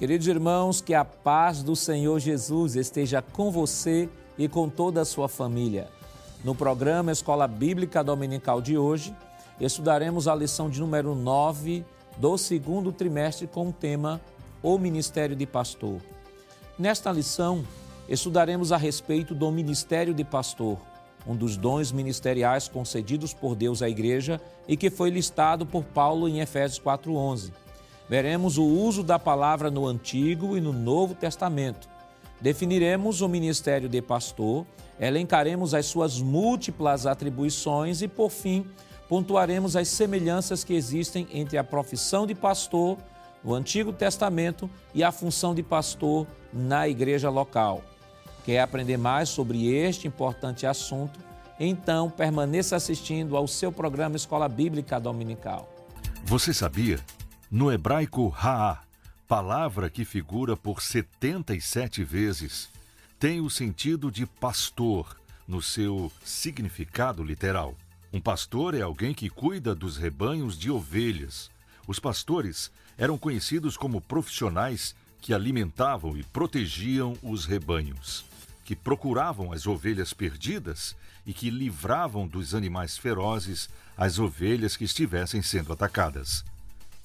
Queridos irmãos, que a paz do Senhor Jesus esteja com você e com toda a sua família. No programa Escola Bíblica Dominical de hoje, estudaremos a lição de número 9 do segundo trimestre com o tema O Ministério de Pastor. Nesta lição, estudaremos a respeito do ministério de pastor, um dos dons ministeriais concedidos por Deus à igreja e que foi listado por Paulo em Efésios 4:11. Veremos o uso da palavra no Antigo e no Novo Testamento. Definiremos o ministério de pastor, elencaremos as suas múltiplas atribuições e, por fim, pontuaremos as semelhanças que existem entre a profissão de pastor no Antigo Testamento e a função de pastor na igreja local. Quer aprender mais sobre este importante assunto? Então permaneça assistindo ao seu programa Escola Bíblica Dominical. Você sabia? No hebraico Ra'a, palavra que figura por 77 vezes, tem o sentido de pastor no seu significado literal. Um pastor é alguém que cuida dos rebanhos de ovelhas. Os pastores eram conhecidos como profissionais que alimentavam e protegiam os rebanhos que procuravam as ovelhas perdidas e que livravam dos animais ferozes as ovelhas que estivessem sendo atacadas.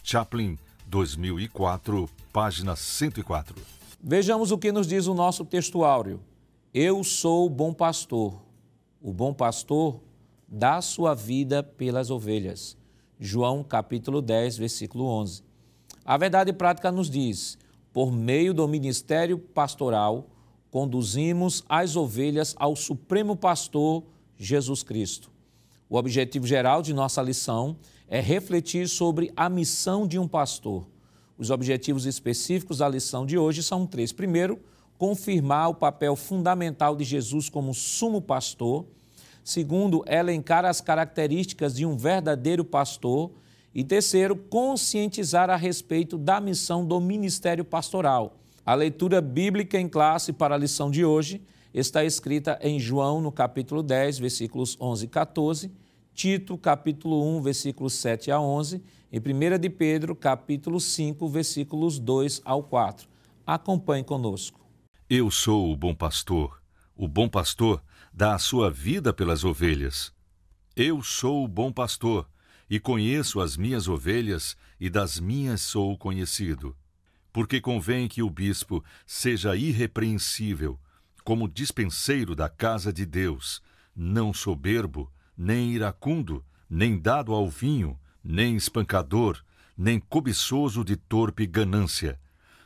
Chaplin, 2004, página 104. Vejamos o que nos diz o nosso texto áureo. Eu sou o bom pastor. O bom pastor dá sua vida pelas ovelhas. João capítulo 10, versículo 11. A verdade prática nos diz: por meio do ministério pastoral, conduzimos as ovelhas ao Supremo Pastor Jesus Cristo. O objetivo geral de nossa lição é refletir sobre a missão de um pastor. Os objetivos específicos da lição de hoje são três. Primeiro, confirmar o papel fundamental de Jesus como sumo pastor. Segundo, elencar as características de um verdadeiro pastor. E terceiro, conscientizar a respeito da missão do ministério pastoral a leitura bíblica em classe para a lição de hoje está escrita em João, no capítulo 10, versículos 11 e 14, Tito, capítulo 1, versículos 7 a 11, e 1 de Pedro, capítulo 5, versículos 2 ao 4. Acompanhe conosco. Eu sou o bom pastor. O bom pastor dá a sua vida pelas ovelhas. Eu sou o bom pastor e conheço as minhas ovelhas e das minhas sou conhecido porque convém que o bispo seja irrepreensível, como dispenseiro da casa de Deus, não soberbo, nem iracundo, nem dado ao vinho, nem espancador, nem cobiçoso de torpe ganância,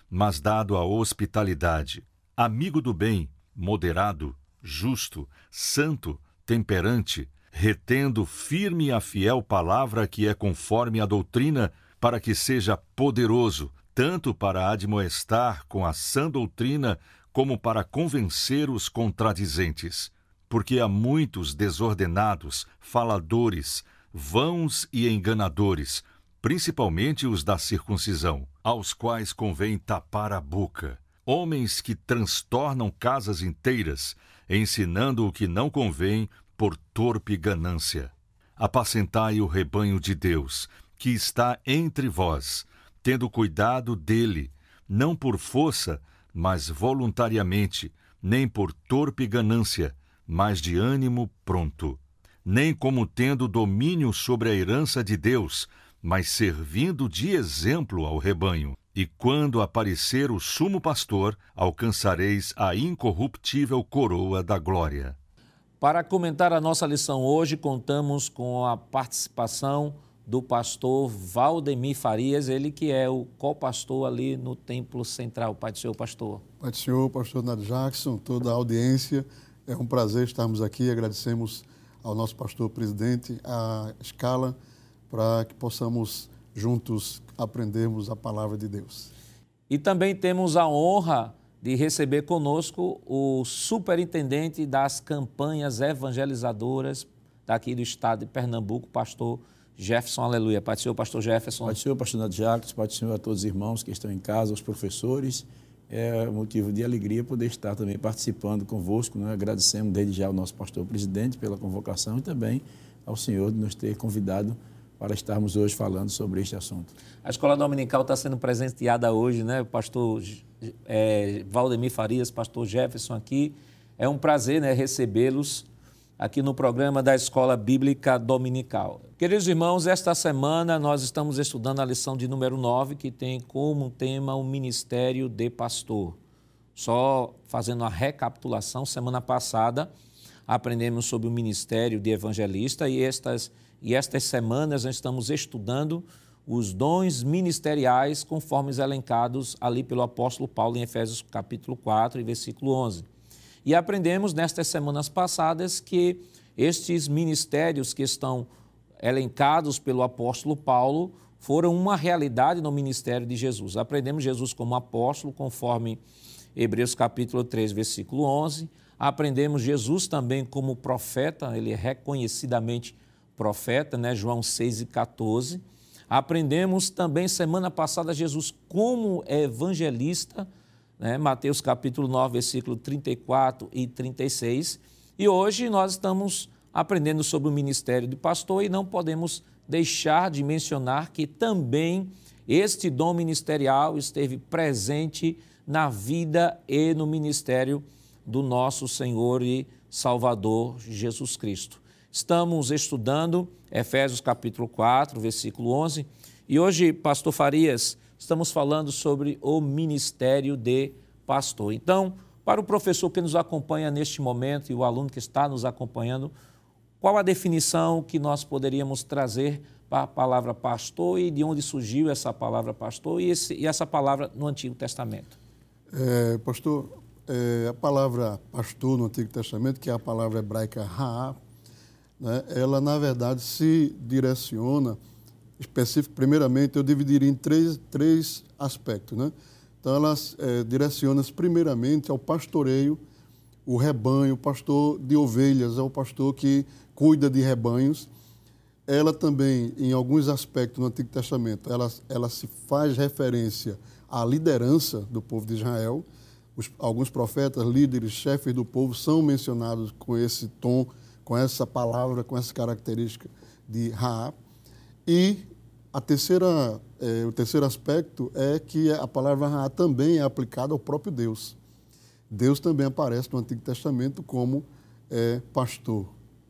mas dado à hospitalidade, amigo do bem, moderado, justo, santo, temperante, retendo firme a fiel palavra que é conforme a doutrina, para que seja poderoso tanto para admoestar com a sã doutrina, como para convencer os contradizentes. Porque há muitos desordenados, faladores, vãos e enganadores, principalmente os da circuncisão, aos quais convém tapar a boca. Homens que transtornam casas inteiras, ensinando o que não convém por torpe ganância. Apacentai o rebanho de Deus, que está entre vós, tendo cuidado dele, não por força, mas voluntariamente, nem por torpe ganância, mas de ânimo pronto, nem como tendo domínio sobre a herança de Deus, mas servindo de exemplo ao rebanho. E quando aparecer o sumo pastor, alcançareis a incorruptível coroa da glória. Para comentar a nossa lição hoje, contamos com a participação do pastor Valdemir Farias, ele que é o co-pastor ali no Templo Central. Pai do Senhor, pastor. Pai do Senhor, pastor Nath Jackson, toda a audiência. É um prazer estarmos aqui. Agradecemos ao nosso pastor presidente a escala para que possamos juntos aprendermos a palavra de Deus. E também temos a honra de receber conosco o superintendente das campanhas evangelizadoras daqui do estado de Pernambuco, pastor Jefferson, aleluia. Pai do Senhor, pastor Jefferson. Pai do Senhor, pastor Jacques, Pai do Senhor a todos os irmãos que estão em casa, aos professores. É motivo de alegria poder estar também participando convosco. Né? Agradecemos desde já ao nosso pastor presidente pela convocação e também ao Senhor de nos ter convidado para estarmos hoje falando sobre este assunto. A escola dominical está sendo presenteada hoje, né? O pastor é, Valdemir Farias, pastor Jefferson aqui. É um prazer né, recebê-los aqui no programa da Escola Bíblica Dominical. Queridos irmãos, esta semana nós estamos estudando a lição de número 9, que tem como tema o ministério de pastor. Só fazendo uma recapitulação, semana passada aprendemos sobre o ministério de evangelista e estas, e estas semanas nós estamos estudando os dons ministeriais conforme elencados ali pelo apóstolo Paulo em Efésios capítulo 4 e versículo 11. E aprendemos nestas semanas passadas que estes ministérios que estão elencados pelo apóstolo Paulo foram uma realidade no ministério de Jesus. Aprendemos Jesus como apóstolo, conforme Hebreus capítulo 3, versículo 11. Aprendemos Jesus também como profeta, ele é reconhecidamente profeta, né? João 6 e 14. Aprendemos também semana passada Jesus como evangelista, né? Mateus capítulo 9, versículo 34 e 36. E hoje nós estamos aprendendo sobre o ministério de pastor e não podemos deixar de mencionar que também este dom ministerial esteve presente na vida e no ministério do nosso Senhor e Salvador Jesus Cristo. Estamos estudando Efésios capítulo 4, versículo 11, e hoje, pastor Farias, estamos falando sobre o ministério de pastor. Então, para o professor que nos acompanha neste momento e o aluno que está nos acompanhando, qual a definição que nós poderíamos trazer para a palavra pastor e de onde surgiu essa palavra pastor e, esse, e essa palavra no Antigo Testamento? É, pastor, é, a palavra pastor no Antigo Testamento, que é a palavra hebraica Raá, né, ela na verdade se direciona específico, primeiramente, eu dividiria em três, três aspectos. Né? Então, ela é, direciona primeiramente ao pastoreio, o rebanho, o pastor de ovelhas, é o pastor que cuida de rebanhos. Ela também, em alguns aspectos no Antigo Testamento, ela, ela se faz referência à liderança do povo de Israel. Os, alguns profetas, líderes, chefes do povo são mencionados com esse tom, com essa palavra, com essa característica de Raá. E a terceira, é, o terceiro aspecto é que a palavra Raá também é aplicada ao próprio Deus. Deus também aparece no Antigo Testamento como é, pastor.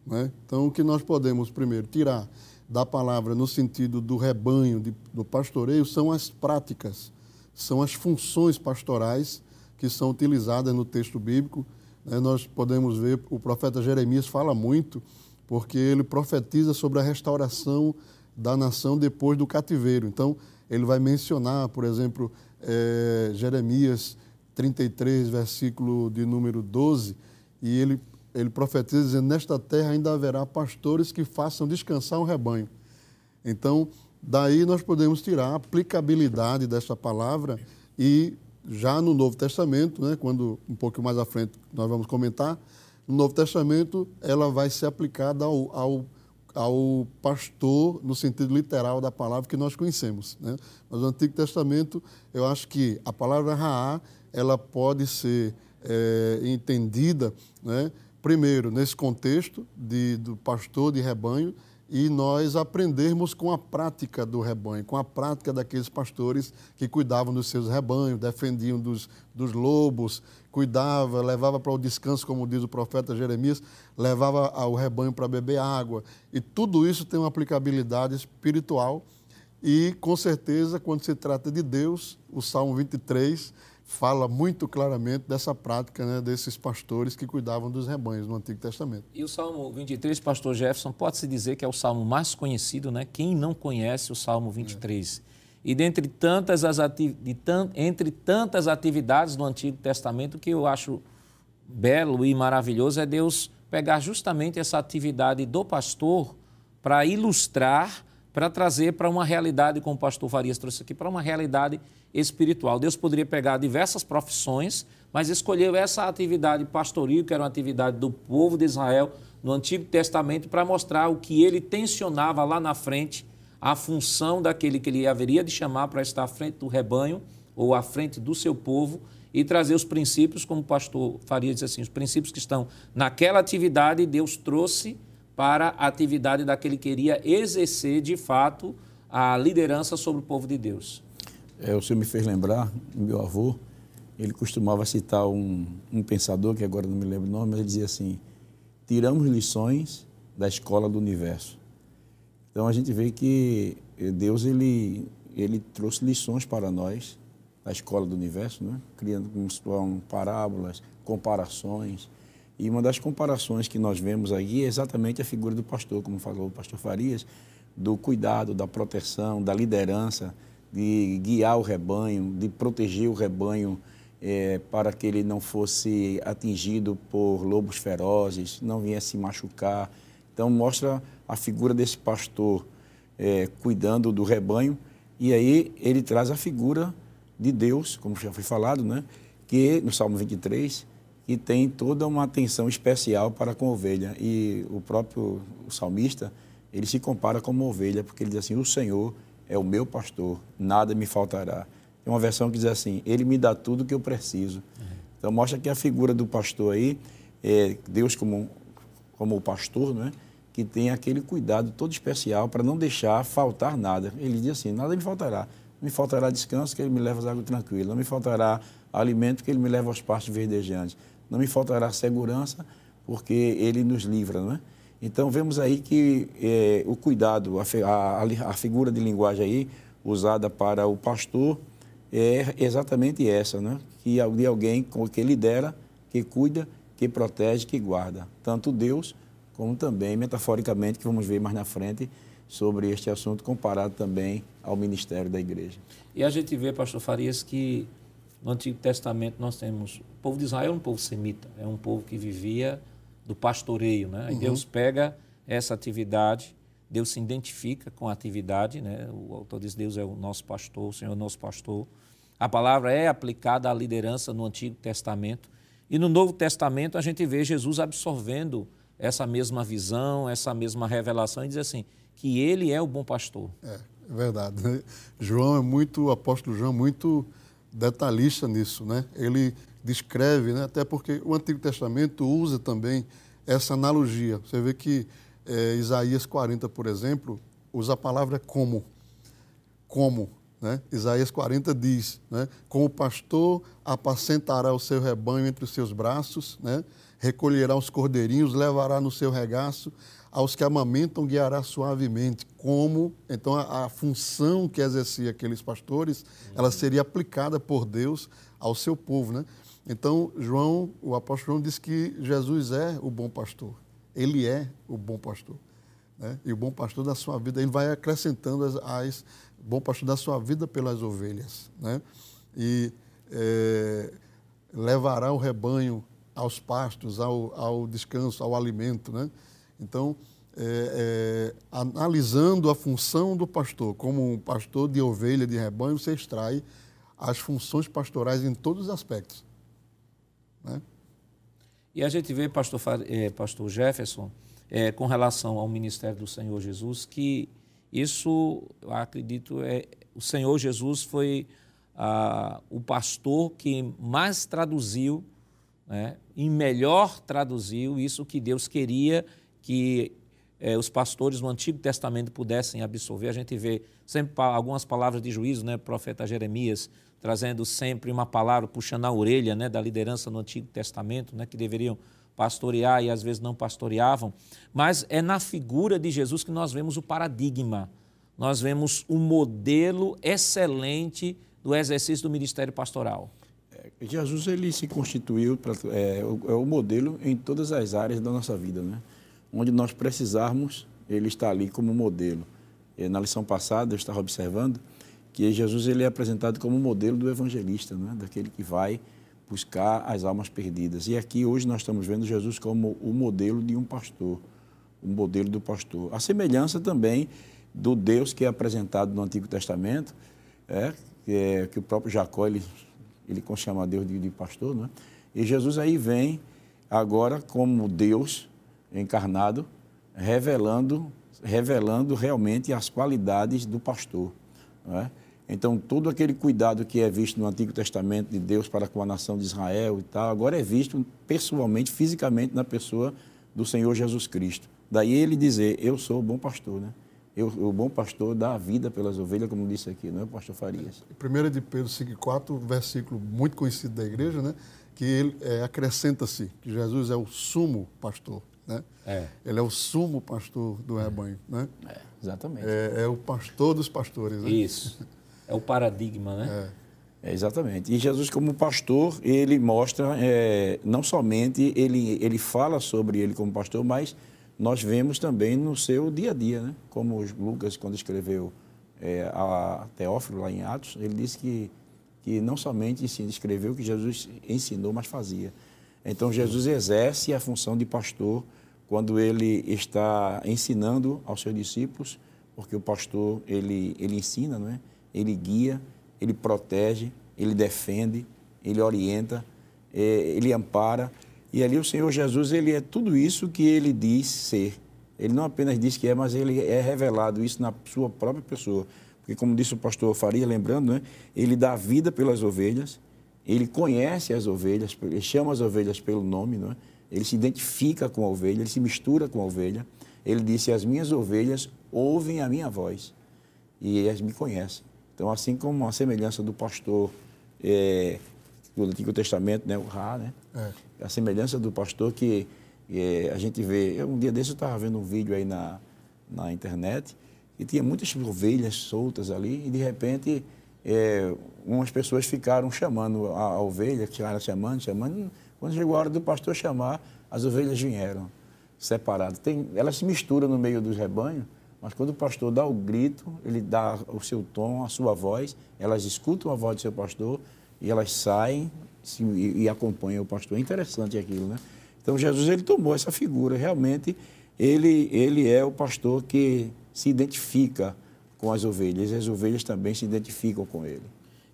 Né? Então, o que nós podemos primeiro tirar da palavra no sentido do rebanho, de, do pastoreio, são as práticas, são as funções pastorais que são utilizadas no texto bíblico. Né? Nós podemos ver, o profeta Jeremias fala muito, porque ele profetiza sobre a restauração da nação depois do cativeiro. Então, ele vai mencionar, por exemplo, é, Jeremias 33, versículo de número 12, e ele, ele profetiza dizendo: Nesta terra ainda haverá pastores que façam descansar o rebanho. Então, daí nós podemos tirar a aplicabilidade dessa palavra e já no Novo Testamento, né, quando um pouco mais à frente nós vamos comentar, no Novo Testamento ela vai ser aplicada ao, ao ao pastor no sentido literal da palavra que nós conhecemos. Né? Mas no Antigo Testamento, eu acho que a palavra Raá, ela pode ser é, entendida, né? primeiro, nesse contexto de, do pastor de rebanho, e nós aprendermos com a prática do rebanho, com a prática daqueles pastores que cuidavam dos seus rebanhos, defendiam dos, dos lobos, cuidava, levava para o descanso, como diz o profeta Jeremias, levava o rebanho para beber água. E tudo isso tem uma aplicabilidade espiritual. E, com certeza, quando se trata de Deus, o Salmo 23 fala muito claramente dessa prática né, desses pastores que cuidavam dos rebanhos no Antigo Testamento. E o Salmo 23, pastor Jefferson, pode-se dizer que é o salmo mais conhecido, né? Quem não conhece o Salmo 23? É. E dentre tantas, as ati... de entre tantas atividades do Antigo Testamento, que eu acho belo e maravilhoso é Deus pegar justamente essa atividade do pastor para ilustrar, para trazer para uma realidade, como o pastor Farias trouxe aqui, para uma realidade espiritual. Deus poderia pegar diversas profissões, mas escolheu essa atividade pastoril, que era uma atividade do povo de Israel no Antigo Testamento, para mostrar o que ele tensionava lá na frente, a função daquele que ele haveria de chamar para estar à frente do rebanho ou à frente do seu povo e trazer os princípios, como o pastor Faria diz assim, os princípios que estão naquela atividade, Deus trouxe para a atividade daquele que queria exercer de fato a liderança sobre o povo de Deus. É, o senhor me fez lembrar, meu avô, ele costumava citar um, um pensador, que agora não me lembro o nome, mas ele dizia assim: tiramos lições da escola do universo. Então a gente vê que Deus ele, ele trouxe lições para nós da escola do universo, né? criando com parábolas, comparações. E uma das comparações que nós vemos aí é exatamente a figura do pastor, como falou o pastor Farias, do cuidado, da proteção, da liderança, de guiar o rebanho, de proteger o rebanho é, para que ele não fosse atingido por lobos ferozes, não viesse machucar. Então, mostra a figura desse pastor é, cuidando do rebanho, e aí ele traz a figura de Deus, como já foi falado, né? que no Salmo 23, que tem toda uma atenção especial para com a ovelha. E o próprio salmista, ele se compara com uma ovelha, porque ele diz assim: O Senhor é o meu pastor, nada me faltará. Tem uma versão que diz assim: Ele me dá tudo o que eu preciso. Uhum. Então mostra que a figura do pastor aí, é Deus como, como o pastor, não é? Que tem aquele cuidado todo especial para não deixar faltar nada. Ele diz assim: nada me faltará. Me faltará descanso, que ele me leva às águas tranquilas. Não me faltará alimento, que ele me leva aos pastos verdejantes. Não me faltará segurança, porque ele nos livra, não é? Então vemos aí que é, o cuidado, a, a, a figura de linguagem aí usada para o pastor é exatamente essa, né? que de alguém que lidera, que cuida, que protege, que guarda. Tanto Deus, como também, metaforicamente, que vamos ver mais na frente, sobre este assunto, comparado também ao ministério da igreja. E a gente vê, pastor Farias, que no Antigo Testamento nós temos... O povo de Israel é um povo semita, é um povo que vivia do pastoreio, né? E uhum. Deus pega essa atividade Deus se identifica com a atividade, né? o autor diz: Deus é o nosso pastor, o Senhor é o nosso pastor. A palavra é aplicada à liderança no Antigo Testamento. E no Novo Testamento a gente vê Jesus absorvendo essa mesma visão, essa mesma revelação e diz assim: que ele é o bom pastor. É, é verdade. Né? João é muito, o apóstolo João é muito detalhista nisso, né? Ele descreve, né? até porque o Antigo Testamento usa também essa analogia. Você vê que é, Isaías 40, por exemplo, usa a palavra como. Como. Né? Isaías 40 diz: né? Como o pastor apacentará o seu rebanho entre os seus braços, né? Recolherá os cordeirinhos, levará no seu regaço, aos que amamentam guiará suavemente. Como, então, a, a função que exercia aqueles pastores, ela seria aplicada por Deus ao seu povo. Né? Então, João, o apóstolo João diz que Jesus é o bom pastor. Ele é o bom pastor. Né? E o bom pastor da sua vida, ele vai acrescentando as, as bom pastor da sua vida pelas ovelhas. Né? E é, levará o rebanho aos pastos, ao, ao descanso, ao alimento. Né? Então, é, é, analisando a função do pastor como um pastor de ovelha, de rebanho, você extrai as funções pastorais em todos os aspectos. Né? E a gente vê, pastor, eh, pastor Jefferson, eh, com relação ao ministério do Senhor Jesus, que isso, eu acredito, é, o Senhor Jesus foi ah, o pastor que mais traduziu, né, e melhor traduziu isso que Deus queria que eh, os pastores no Antigo Testamento pudessem absorver. A gente vê sempre algumas palavras de juízo, né, profeta Jeremias, trazendo sempre uma palavra, puxando a orelha né, da liderança no Antigo Testamento, né, que deveriam pastorear e às vezes não pastoreavam. Mas é na figura de Jesus que nós vemos o paradigma, nós vemos o modelo excelente do exercício do ministério pastoral. Jesus ele se constituiu pra, é, é, o modelo em todas as áreas da nossa vida, né? Onde nós precisarmos, ele está ali como modelo. E na lição passada eu estava observando que Jesus ele é apresentado como modelo do evangelista, né? daquele que vai buscar as almas perdidas. E aqui hoje nós estamos vendo Jesus como o modelo de um pastor, o modelo do pastor. A semelhança também do Deus que é apresentado no Antigo Testamento, é, que, é, que o próprio Jacó ele, ele chama Deus de, de pastor, né? E Jesus aí vem agora como Deus encarnado, revelando, revelando realmente as qualidades do pastor. Não é? Então, todo aquele cuidado que é visto no Antigo Testamento de Deus para com a nação de Israel e tal, agora é visto pessoalmente, fisicamente, na pessoa do Senhor Jesus Cristo. Daí ele dizer, eu sou o bom pastor, né? Eu, o bom pastor dá a vida pelas ovelhas, como disse aqui, não é o pastor Farias? 1 de Pedro 5,4, versículo muito conhecido da igreja, né? que ele é, acrescenta-se que Jesus é o sumo pastor. Né? É. Ele é o sumo pastor do rebanho. Né? É, exatamente. É, é, o pastor dos pastores. Né? Isso. É o paradigma, né? É. é exatamente. E Jesus, como pastor, ele mostra, é, não somente ele, ele fala sobre ele como pastor, mas nós vemos também no seu dia a dia, né? Como Lucas, quando escreveu é, a Teófilo lá em Atos, ele disse que que não somente escreveu que Jesus ensinou, mas fazia. Então Jesus exerce a função de pastor quando ele está ensinando aos seus discípulos, porque o pastor ele ele ensina, não é? Ele guia, ele protege, ele defende, ele orienta, é, ele ampara. E ali o Senhor Jesus ele é tudo isso que ele diz ser. Ele não apenas diz que é, mas ele é revelado isso na sua própria pessoa. Porque, como disse o pastor Faria, lembrando, né, ele dá vida pelas ovelhas, ele conhece as ovelhas, ele chama as ovelhas pelo nome, não é? ele se identifica com a ovelha, ele se mistura com a ovelha. Ele disse: As minhas ovelhas ouvem a minha voz e elas me conhecem. Então, assim como a semelhança do pastor é, do Antigo Testamento, né, o Ra, né? É. a semelhança do pastor que é, a gente vê. Um dia desse eu estava vendo um vídeo aí na, na internet e tinha muitas ovelhas soltas ali, e de repente é, umas pessoas ficaram chamando a, a ovelha, ficaram chamando, chamando. Quando chegou a hora do pastor chamar, as ovelhas vieram separadas. Tem, elas se misturam no meio dos rebanhos, mas quando o pastor dá o grito, ele dá o seu tom, a sua voz, elas escutam a voz do seu pastor e elas saem e, e acompanham o pastor. É interessante aquilo, né? Então Jesus ele tomou essa figura, realmente ele, ele é o pastor que se identifica com as ovelhas e as ovelhas também se identificam com ele.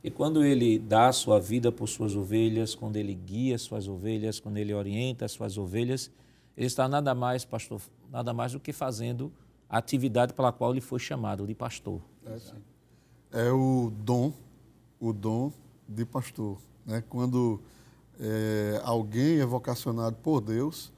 E quando ele dá a sua vida por suas ovelhas, quando ele guia suas ovelhas, quando ele orienta as suas ovelhas, ele está nada mais, pastor, nada mais do que fazendo a atividade pela qual ele foi chamado de pastor. É, é o dom, o dom de pastor. Né? Quando é, alguém é vocacionado por Deus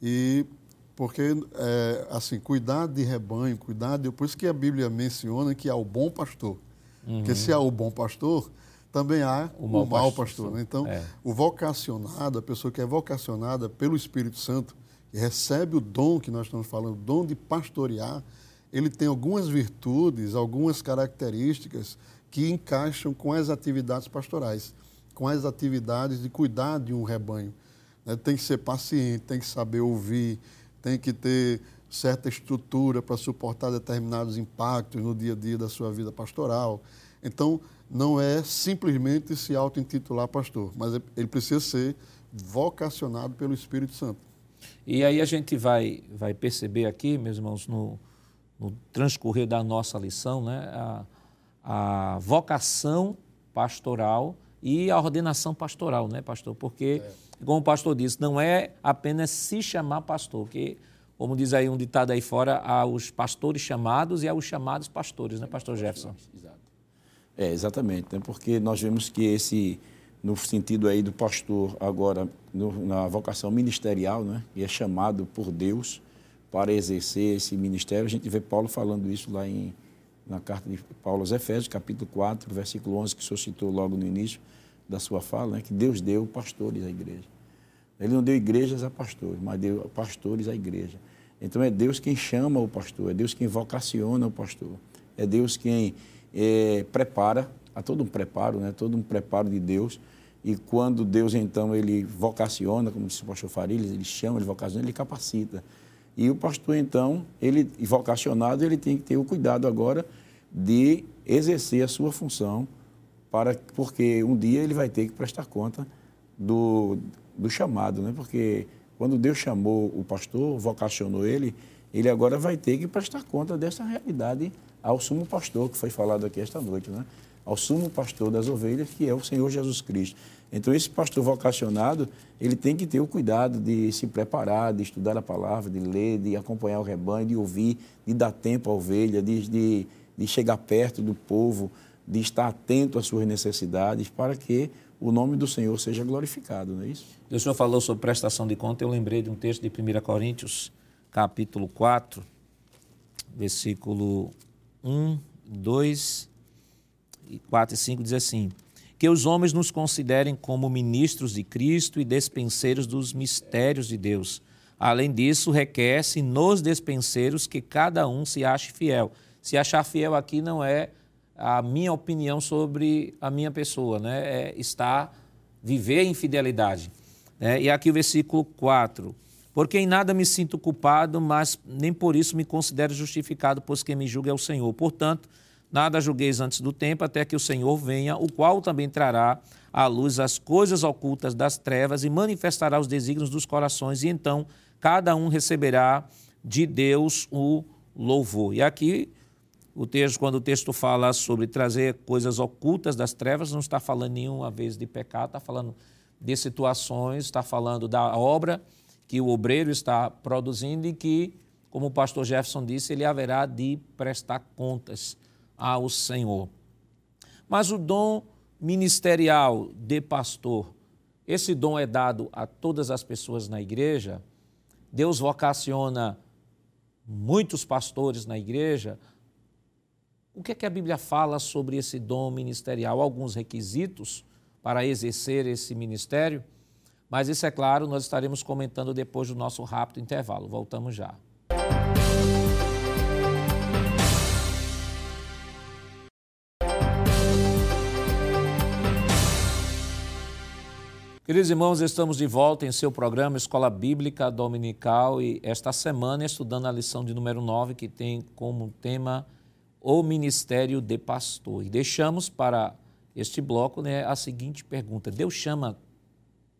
e porque, é, assim, cuidar de rebanho, cuidar de... Por isso que a Bíblia menciona que há o bom pastor. Uhum. Porque se há o bom pastor, também há o, o mau pastor. Né? Então, é. o vocacionado, a pessoa que é vocacionada pelo Espírito Santo, que recebe o dom que nós estamos falando, o dom de pastorear, ele tem algumas virtudes, algumas características que encaixam com as atividades pastorais, com as atividades de cuidar de um rebanho. Né? Tem que ser paciente, tem que saber ouvir, tem que ter certa estrutura para suportar determinados impactos no dia a dia da sua vida pastoral. Então, não é simplesmente se auto-intitular pastor, mas ele precisa ser vocacionado pelo Espírito Santo. E aí a gente vai, vai perceber aqui, meus irmãos, no, no transcorrer da nossa lição, né, a, a vocação pastoral e a ordenação pastoral, né, pastor? Porque é como o pastor disse, não é apenas se chamar pastor, que, como diz aí um ditado aí fora, há os pastores chamados e há os chamados pastores, né, pastor Jefferson? Exato. É, exatamente, né? porque nós vemos que esse, no sentido aí do pastor agora, no, na vocação ministerial, né, que é chamado por Deus para exercer esse ministério, a gente vê Paulo falando isso lá em, na carta de Paulo aos Efésios, capítulo 4, versículo 11, que o senhor citou logo no início da sua fala, né, que Deus deu pastores à igreja. Ele não deu igrejas a pastores, mas deu pastores à igreja. Então é Deus quem chama o pastor, é Deus quem vocaciona o pastor, é Deus quem é, prepara, há todo um preparo, né? todo um preparo de Deus. E quando Deus então ele vocaciona, como disse o pastor Farias, ele chama, ele vocaciona, ele capacita. E o pastor então, ele vocacionado, ele tem que ter o cuidado agora de exercer a sua função, para porque um dia ele vai ter que prestar conta do, do chamado, né? Porque quando Deus chamou o pastor, vocacionou ele, ele agora vai ter que prestar conta dessa realidade ao sumo pastor, que foi falado aqui esta noite, né? Ao sumo pastor das ovelhas, que é o Senhor Jesus Cristo. Então, esse pastor vocacionado, ele tem que ter o cuidado de se preparar, de estudar a palavra, de ler, de acompanhar o rebanho, de ouvir, de dar tempo à ovelha, de, de, de chegar perto do povo, de estar atento às suas necessidades, para que o nome do Senhor seja glorificado, não é isso? O senhor falou sobre prestação de conta, eu lembrei de um texto de 1 Coríntios capítulo 4, versículo 1, 2, 4 e 5 diz assim: Que os homens nos considerem como ministros de Cristo e despenseiros dos mistérios de Deus. Além disso, requer-se nos despenseiros que cada um se ache fiel. Se achar fiel aqui não é a minha opinião sobre a minha pessoa, né? É estar, viver em fidelidade. É, e aqui o versículo 4. Porque em nada me sinto culpado, mas nem por isso me considero justificado, pois quem me julga é o Senhor. Portanto, nada julgueis antes do tempo, até que o Senhor venha, o qual também trará à luz as coisas ocultas das trevas e manifestará os desígnios dos corações, e então cada um receberá de Deus o louvor. E aqui o texto, quando o texto fala sobre trazer coisas ocultas das trevas, não está falando nenhuma vez de pecado, está falando de situações, está falando da obra que o obreiro está produzindo e que, como o pastor Jefferson disse, ele haverá de prestar contas ao Senhor. Mas o dom ministerial de pastor, esse dom é dado a todas as pessoas na igreja. Deus vocaciona muitos pastores na igreja. O que é que a Bíblia fala sobre esse dom ministerial? Alguns requisitos para exercer esse ministério. Mas isso é claro, nós estaremos comentando depois do nosso rápido intervalo. Voltamos já. Queridos irmãos, estamos de volta em seu programa Escola Bíblica Dominical e esta semana estudando a lição de número 9, que tem como tema o ministério de pastor. E deixamos para este bloco né, a seguinte pergunta: Deus chama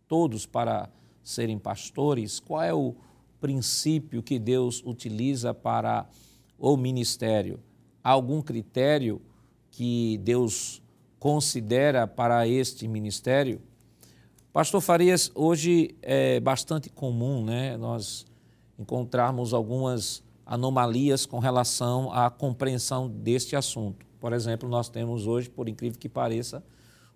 todos para serem pastores? Qual é o princípio que Deus utiliza para o ministério? Há algum critério que Deus considera para este ministério? Pastor Farias, hoje é bastante comum né, nós encontrarmos algumas anomalias com relação à compreensão deste assunto. Por exemplo, nós temos hoje, por incrível que pareça,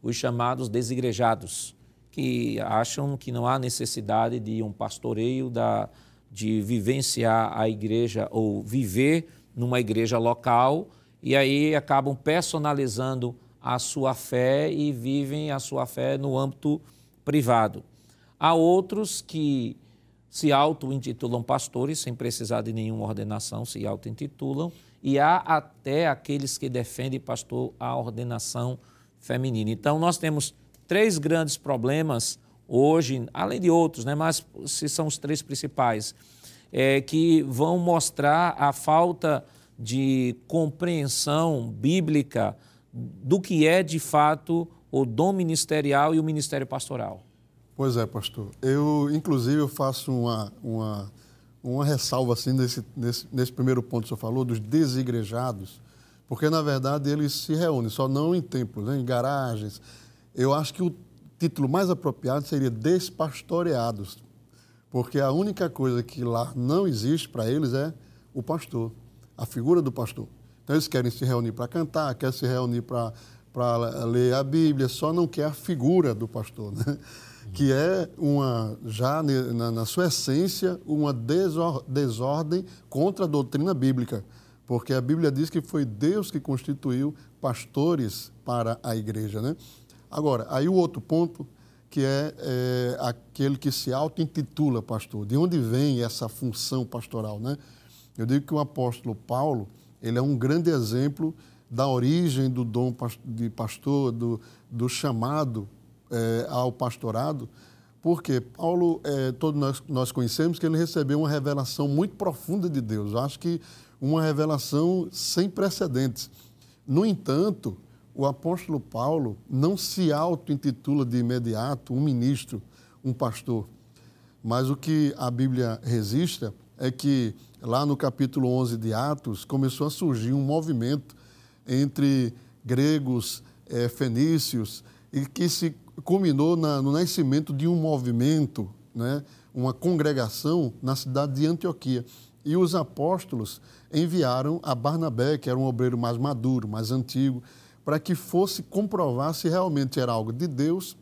os chamados desigrejados que acham que não há necessidade de um pastoreio, da, de vivenciar a igreja ou viver numa igreja local e aí acabam personalizando a sua fé e vivem a sua fé no âmbito privado. Há outros que se auto-intitulam pastores, sem precisar de nenhuma ordenação, se auto-intitulam, e há até aqueles que defendem, pastor, a ordenação feminina. Então, nós temos três grandes problemas hoje, além de outros, né, mas se são os três principais, é, que vão mostrar a falta de compreensão bíblica do que é de fato o dom ministerial e o ministério pastoral. Pois é, pastor. Eu, inclusive, eu faço uma, uma, uma ressalva assim nesse, nesse, nesse primeiro ponto que o senhor falou, dos desigrejados, porque, na verdade, eles se reúnem, só não em templos, né, em garagens, eu acho que o título mais apropriado seria Despastoreados, porque a única coisa que lá não existe para eles é o pastor, a figura do pastor. Então eles querem se reunir para cantar, querem se reunir para ler a Bíblia, só não quer a figura do pastor, né? que é uma, já na, na sua essência, uma desor, desordem contra a doutrina bíblica, porque a Bíblia diz que foi Deus que constituiu pastores para a igreja, né? Agora, aí o outro ponto, que é, é aquele que se auto-intitula pastor. De onde vem essa função pastoral, né? Eu digo que o apóstolo Paulo, ele é um grande exemplo da origem do dom de pastor, do, do chamado é, ao pastorado, porque Paulo, é, todos nós, nós conhecemos que ele recebeu uma revelação muito profunda de Deus. Eu acho que uma revelação sem precedentes. No entanto, o apóstolo Paulo não se auto-intitula de imediato um ministro, um pastor. Mas o que a Bíblia registra é que lá no capítulo 11 de Atos começou a surgir um movimento entre gregos, é, fenícios, e que se culminou na, no nascimento de um movimento, né, uma congregação na cidade de Antioquia. E os apóstolos enviaram a Barnabé, que era um obreiro mais maduro, mais antigo, para que fosse comprovar se realmente era algo de Deus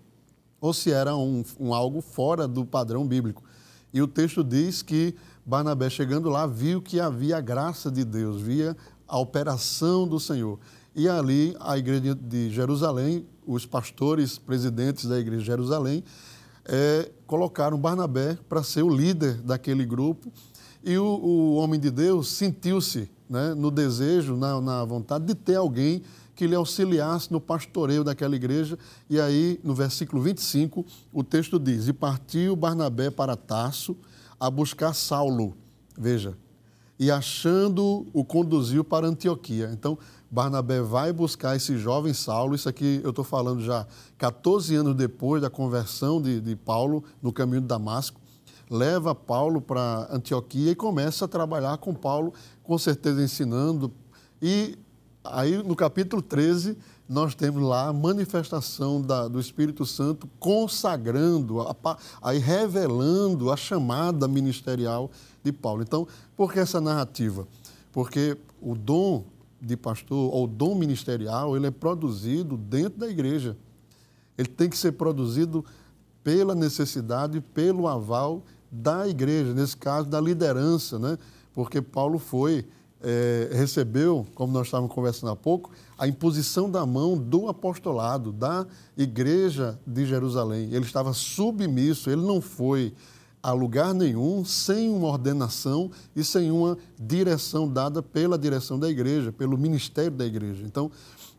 ou se era um, um algo fora do padrão bíblico. E o texto diz que Barnabé, chegando lá, viu que havia a graça de Deus, via a operação do Senhor. E ali, a igreja de Jerusalém, os pastores, presidentes da igreja de Jerusalém, é, colocaram Barnabé para ser o líder daquele grupo. E o, o homem de Deus sentiu-se né, no desejo, na, na vontade de ter alguém que lhe auxiliasse no pastoreio daquela igreja. E aí, no versículo 25, o texto diz: E partiu Barnabé para Tarso a buscar Saulo. Veja. E achando, o conduziu para Antioquia. Então, Barnabé vai buscar esse jovem Saulo. Isso aqui eu estou falando já 14 anos depois da conversão de, de Paulo no caminho de Damasco. Leva Paulo para Antioquia e começa a trabalhar com Paulo, com certeza ensinando. E aí no capítulo 13, nós temos lá a manifestação da, do Espírito Santo consagrando, aí revelando a chamada ministerial de Paulo. Então, por que essa narrativa? Porque o dom de pastor ou dom ministerial, ele é produzido dentro da igreja. Ele tem que ser produzido pela necessidade, pelo aval da igreja, nesse caso da liderança, né? Porque Paulo foi é, recebeu, como nós estávamos conversando há pouco, a imposição da mão do apostolado, da igreja de Jerusalém. Ele estava submisso, ele não foi a lugar nenhum sem uma ordenação e sem uma direção dada pela direção da igreja, pelo ministério da igreja. Então,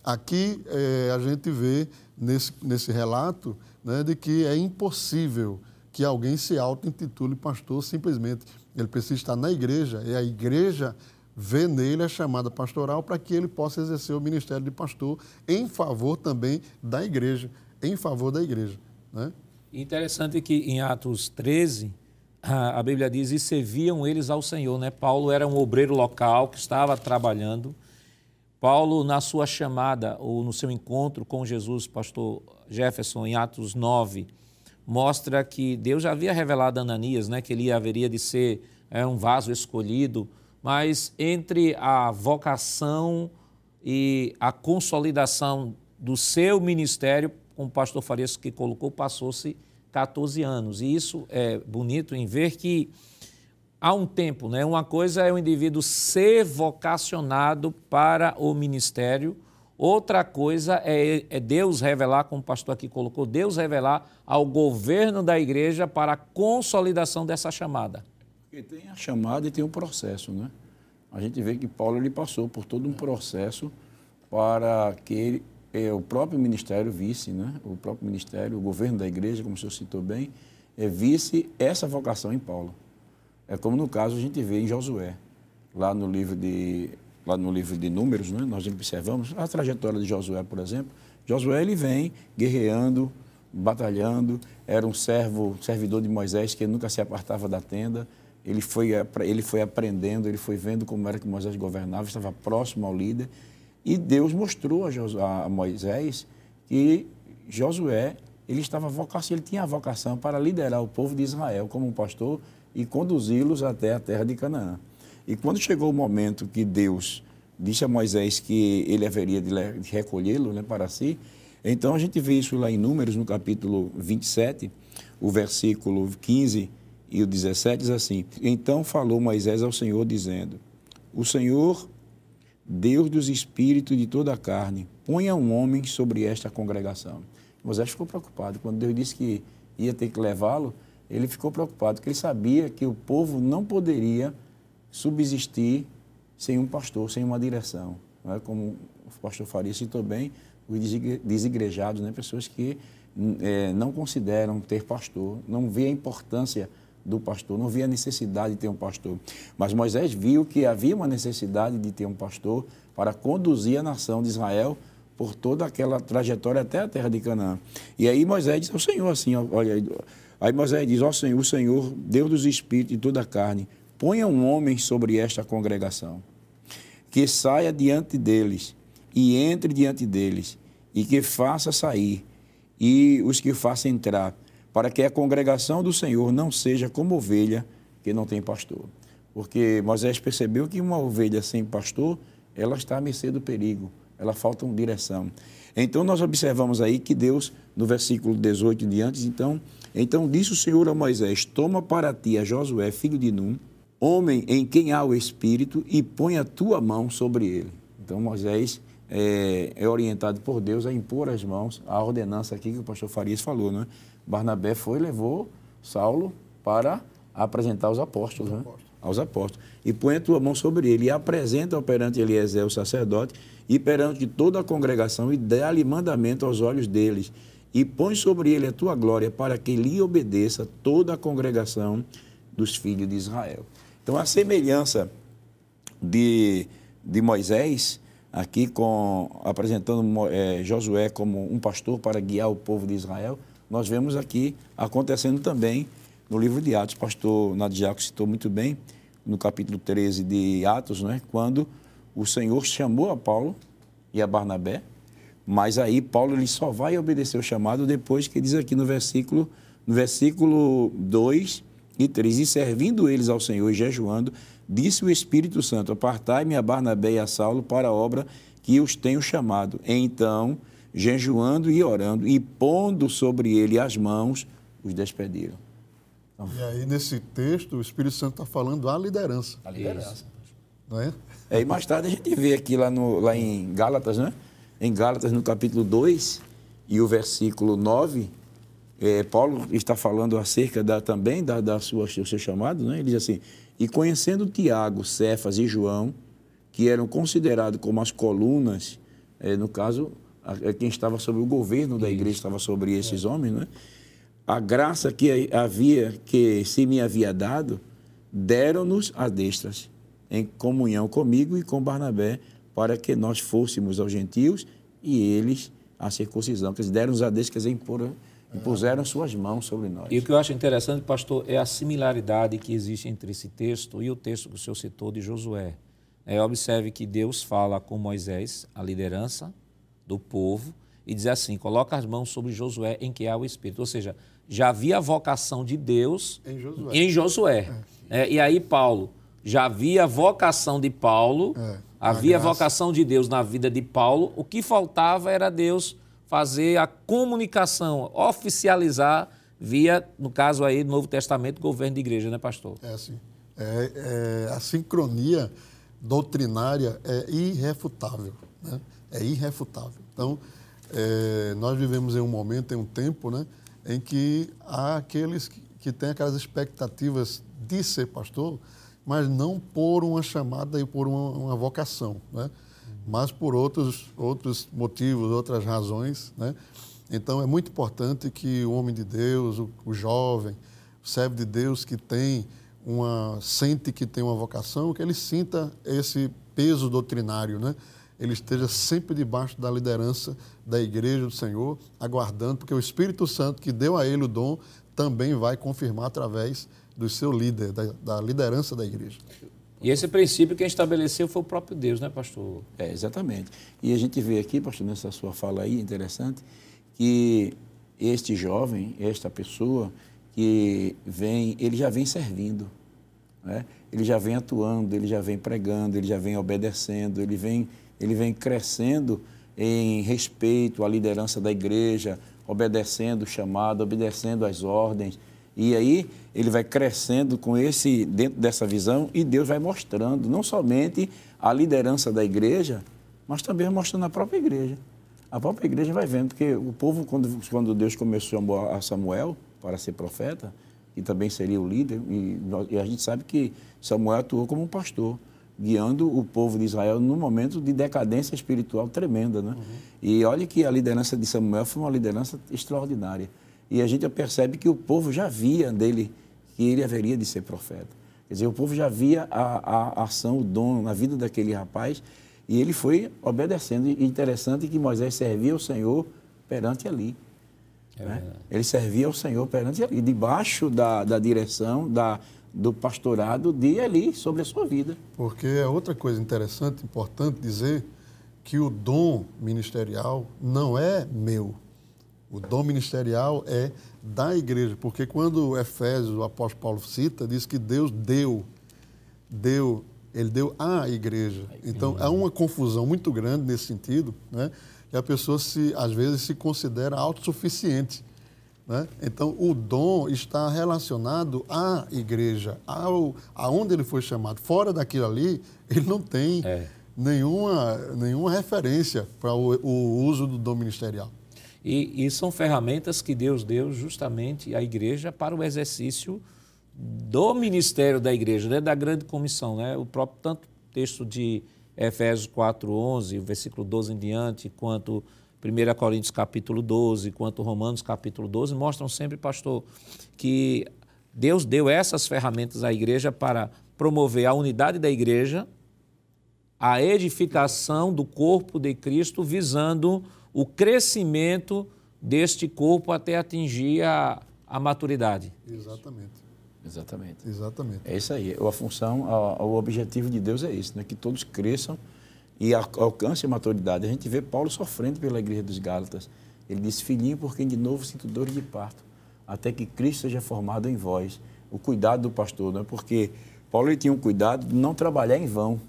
aqui é, a gente vê nesse, nesse relato né, de que é impossível que alguém se auto-intitule pastor simplesmente. Ele precisa estar na igreja, e a igreja vê nele a chamada pastoral para que ele possa exercer o ministério de pastor em favor também da igreja, em favor da igreja. Né? Interessante que em Atos 13, a Bíblia diz, e serviam eles ao Senhor. Né? Paulo era um obreiro local que estava trabalhando. Paulo, na sua chamada ou no seu encontro com Jesus, pastor Jefferson, em Atos 9, mostra que Deus já havia revelado a Ananias né, que ele haveria de ser é, um vaso escolhido, mas entre a vocação e a consolidação do seu ministério, como o pastor Farias que colocou, passou-se 14 anos. E isso é bonito em ver que há um tempo, né? Uma coisa é o indivíduo ser vocacionado para o ministério, outra coisa é, é, Deus revelar, como o pastor aqui colocou, Deus revelar ao governo da igreja para a consolidação dessa chamada. Porque tem a chamada e tem o processo, né? A gente vê que Paulo ele passou por todo um processo para que ele, é, o próprio ministério visse, né? o próprio ministério, o governo da igreja, como o senhor citou bem, é, visse essa vocação em Paulo. É como no caso a gente vê em Josué, lá no livro de, lá no livro de Números, né? nós observamos a trajetória de Josué, por exemplo. Josué ele vem guerreando, batalhando, era um servo, servidor de Moisés que nunca se apartava da tenda, ele foi, ele foi aprendendo, ele foi vendo como era que Moisés governava, estava próximo ao líder. E Deus mostrou a, Moisés que Josué ele estava vocação, ele tinha a vocação para liderar o povo de Israel como um pastor e conduzi-los até a terra de Canaã. E quando chegou o momento que Deus disse a Moisés que ele haveria de recolhê-lo né, para si, então a gente vê isso lá em Números, no capítulo 27, o versículo 15 e o 17 diz assim: Então falou Moisés ao Senhor, dizendo: O Senhor, Deus dos espíritos de toda a carne, ponha um homem sobre esta congregação. Moisés ficou preocupado. Quando Deus disse que ia ter que levá-lo, ele ficou preocupado, porque ele sabia que o povo não poderia subsistir sem um pastor, sem uma direção. Não é? Como o pastor Faria citou bem, os desigrejados, né? pessoas que é, não consideram ter pastor, não vê a importância do pastor, não via necessidade de ter um pastor. Mas Moisés viu que havia uma necessidade de ter um pastor para conduzir a nação de Israel por toda aquela trajetória até a terra de Canaã. E aí Moisés diz ao Senhor assim, olha, aí Moisés diz, ó Senhor, o Senhor, Deus dos espíritos e toda a carne, ponha um homem sobre esta congregação, que saia diante deles e entre diante deles, e que faça sair, e os que faça entrar, para que a congregação do Senhor não seja como ovelha que não tem pastor. Porque Moisés percebeu que uma ovelha sem pastor, ela está à mercê do perigo, ela falta uma direção. Então nós observamos aí que Deus, no versículo 18 em diante, então, então disse o Senhor a Moisés: Toma para ti a Josué, filho de Num, homem em quem há o Espírito, e põe a tua mão sobre ele. Então Moisés é, é, orientado por Deus a impor as mãos, a ordenança aqui que o pastor Farias falou, né? Barnabé foi e levou Saulo para apresentar aos apóstolos, né? aos apóstolos. E põe a tua mão sobre ele e apresenta-o perante Eliezer, o sacerdote, e perante toda a congregação, e dá-lhe mandamento aos olhos deles. E põe sobre ele a tua glória, para que lhe obedeça toda a congregação dos filhos de Israel. Então, a semelhança de, de Moisés, aqui com apresentando é, Josué como um pastor para guiar o povo de Israel, nós vemos aqui acontecendo também no livro de Atos. O pastor Nadiaco citou muito bem, no capítulo 13 de Atos, né, quando o Senhor chamou a Paulo e a Barnabé, mas aí Paulo ele só vai obedecer o chamado depois que diz aqui no versículo, no versículo 2 e 3, e servindo eles ao Senhor e jejuando, disse o Espírito Santo, apartai-me a Barnabé e a Saulo para a obra que os tenho chamado. Então, jejuando e orando, e pondo sobre ele as mãos, os despediram. Então, e aí, nesse texto, o Espírito Santo está falando a liderança. A liderança. Não é? é? E mais tarde a gente vê aqui lá, no, lá em Gálatas, né? Em Gálatas, no capítulo 2 e o versículo 9, é, Paulo está falando acerca da, também da, da sua, do seu chamado, né? Ele diz assim, e conhecendo Tiago, Cefas e João, que eram considerados como as colunas, é, no caso, quem estava sobre o governo da igreja estava sobre esses homens, né? A graça que havia, que se me havia dado, deram-nos a destras, em comunhão comigo e com Barnabé, para que nós fôssemos aos gentios e eles a circuncisão. Que eles deram-nos a destras, quer dizer, impuseram suas mãos sobre nós. E o que eu acho interessante, pastor, é a similaridade que existe entre esse texto e o texto que o senhor citou de Josué. É, observe que Deus fala com Moisés, a liderança do povo, e diz assim: coloca as mãos sobre Josué em que há o Espírito. Ou seja, já havia a vocação de Deus em Josué. Em Josué. É. É, e aí, Paulo, já havia a vocação de Paulo, é, havia a vocação de Deus na vida de Paulo. O que faltava era Deus fazer a comunicação, oficializar via, no caso aí, do Novo Testamento, governo de igreja, né, pastor? É assim. É, é, a sincronia doutrinária é irrefutável. Né? É irrefutável. Então, é, nós vivemos em um momento, em um tempo, né, em que há aqueles que, que têm aquelas expectativas de ser pastor, mas não por uma chamada e por uma, uma vocação. Né? mas por outros, outros motivos, outras razões. Né? Então é muito importante que o homem de Deus, o, o jovem, o servo de Deus que tem uma sente que tem uma vocação, que ele sinta esse peso doutrinário, né? Ele esteja sempre debaixo da liderança da igreja do Senhor, aguardando, porque o Espírito Santo que deu a ele o dom também vai confirmar através do seu líder, da, da liderança da igreja. E esse princípio quem estabeleceu foi o próprio Deus, né, pastor? É, exatamente. E a gente vê aqui, pastor, nessa sua fala aí, interessante, que este jovem, esta pessoa que vem, ele já vem servindo, né? ele já vem atuando, ele já vem pregando, ele já vem obedecendo, ele vem, ele vem crescendo em respeito à liderança da igreja, obedecendo o chamado, obedecendo às ordens, e aí ele vai crescendo com esse dentro dessa visão e Deus vai mostrando não somente a liderança da igreja, mas também mostrando a própria igreja. A própria igreja vai vendo, porque o povo, quando, quando Deus começou a Samuel para ser profeta, e também seria o líder, e, e a gente sabe que Samuel atuou como um pastor, guiando o povo de Israel num momento de decadência espiritual tremenda. Né? Uhum. E olha que a liderança de Samuel foi uma liderança extraordinária. E a gente percebe que o povo já via dele que ele haveria de ser profeta. Quer dizer, o povo já via a, a ação, o dom na vida daquele rapaz e ele foi obedecendo. E interessante que Moisés servia ao Senhor perante ali. É né? Ele servia ao Senhor perante ali, debaixo da, da direção da, do pastorado de Eli sobre a sua vida. Porque é outra coisa interessante, importante dizer que o dom ministerial não é meu, o dom ministerial é da igreja, porque quando Efésios, o apóstolo Paulo cita, diz que Deus deu, deu ele deu à igreja. Então, há uma confusão muito grande nesse sentido, né? que a pessoa, se, às vezes, se considera autossuficiente. Né? Então, o dom está relacionado à igreja, ao, aonde ele foi chamado. Fora daquilo ali, ele não tem é. nenhuma, nenhuma referência para o, o, uso do dom ministerial. E, e, são ferramentas que Deus deu justamente à igreja para o exercício do ministério da igreja, né? da grande comissão. Né? O próprio tanto texto de Efésios 4:11, versículo 12 em diante, quanto 1 Coríntios capítulo 12, quanto Romanos capítulo 12, mostram sempre, pastor, que Deus deu essas ferramentas à igreja para promover a unidade da igreja, a edificação do corpo de Cristo, visando o crescimento deste corpo até atingir a, a maturidade. Exatamente. Exatamente. Exatamente. É isso aí. A função, o objetivo de Deus é isso, né? que todos cresçam e alcancem a maturidade. A gente vê Paulo sofrendo pela igreja dos Gálatas. Ele disse, filhinho, por quem de novo sinto dor de parto, até que Cristo seja formado em vós. O cuidado do pastor, não é porque Paulo ele tinha um cuidado de não trabalhar em vão.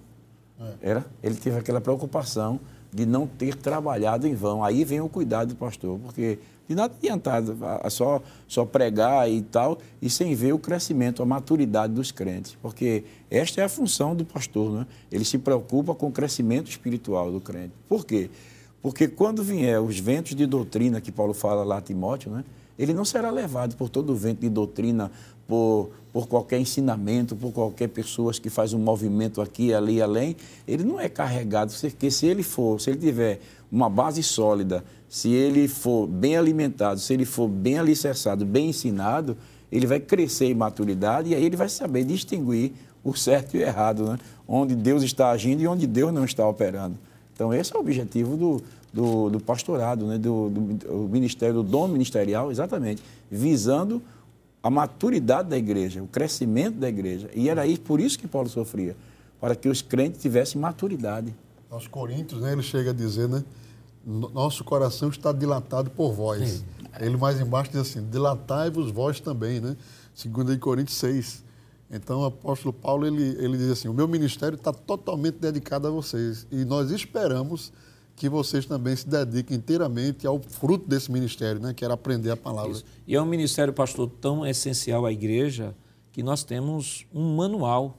É. Era? Ele teve aquela preocupação de não ter trabalhado em vão. Aí vem o cuidado do pastor, porque de nada adiantado só, só pregar e tal, e sem ver o crescimento, a maturidade dos crentes. Porque esta é a função do pastor, né? ele se preocupa com o crescimento espiritual do crente. Por quê? Porque quando vier os ventos de doutrina que Paulo fala lá a Timóteo, né? ele não será levado por todo o vento de doutrina, por, por qualquer ensinamento, por qualquer pessoa que faz um movimento aqui, ali, além. Ele não é carregado, porque se ele for, se ele tiver uma base sólida, se ele for bem alimentado, se ele for bem alicerçado, bem ensinado, ele vai crescer em maturidade e aí ele vai saber distinguir o certo e o errado, né? onde Deus está agindo e onde Deus não está operando. Então, esse é o objetivo do, do, do pastorado, né? do, do, ministério, do dom ministerial, exatamente, visando a maturidade da igreja, o crescimento da igreja. E era isso, por isso que Paulo sofria, para que os crentes tivessem maturidade. Aos Coríntios, né, ele chega a dizer, né? Nosso coração está dilatado por vós. Ele mais embaixo diz assim: dilatai-vos vós também, né? Segundo em Coríntios 6. Então, o apóstolo Paulo, ele, ele diz assim, o meu ministério está totalmente dedicado a vocês. E nós esperamos que vocês também se dediquem inteiramente ao fruto desse ministério, né? que era aprender a palavra. Isso. E é um ministério, pastor, tão essencial à igreja que nós temos um manual,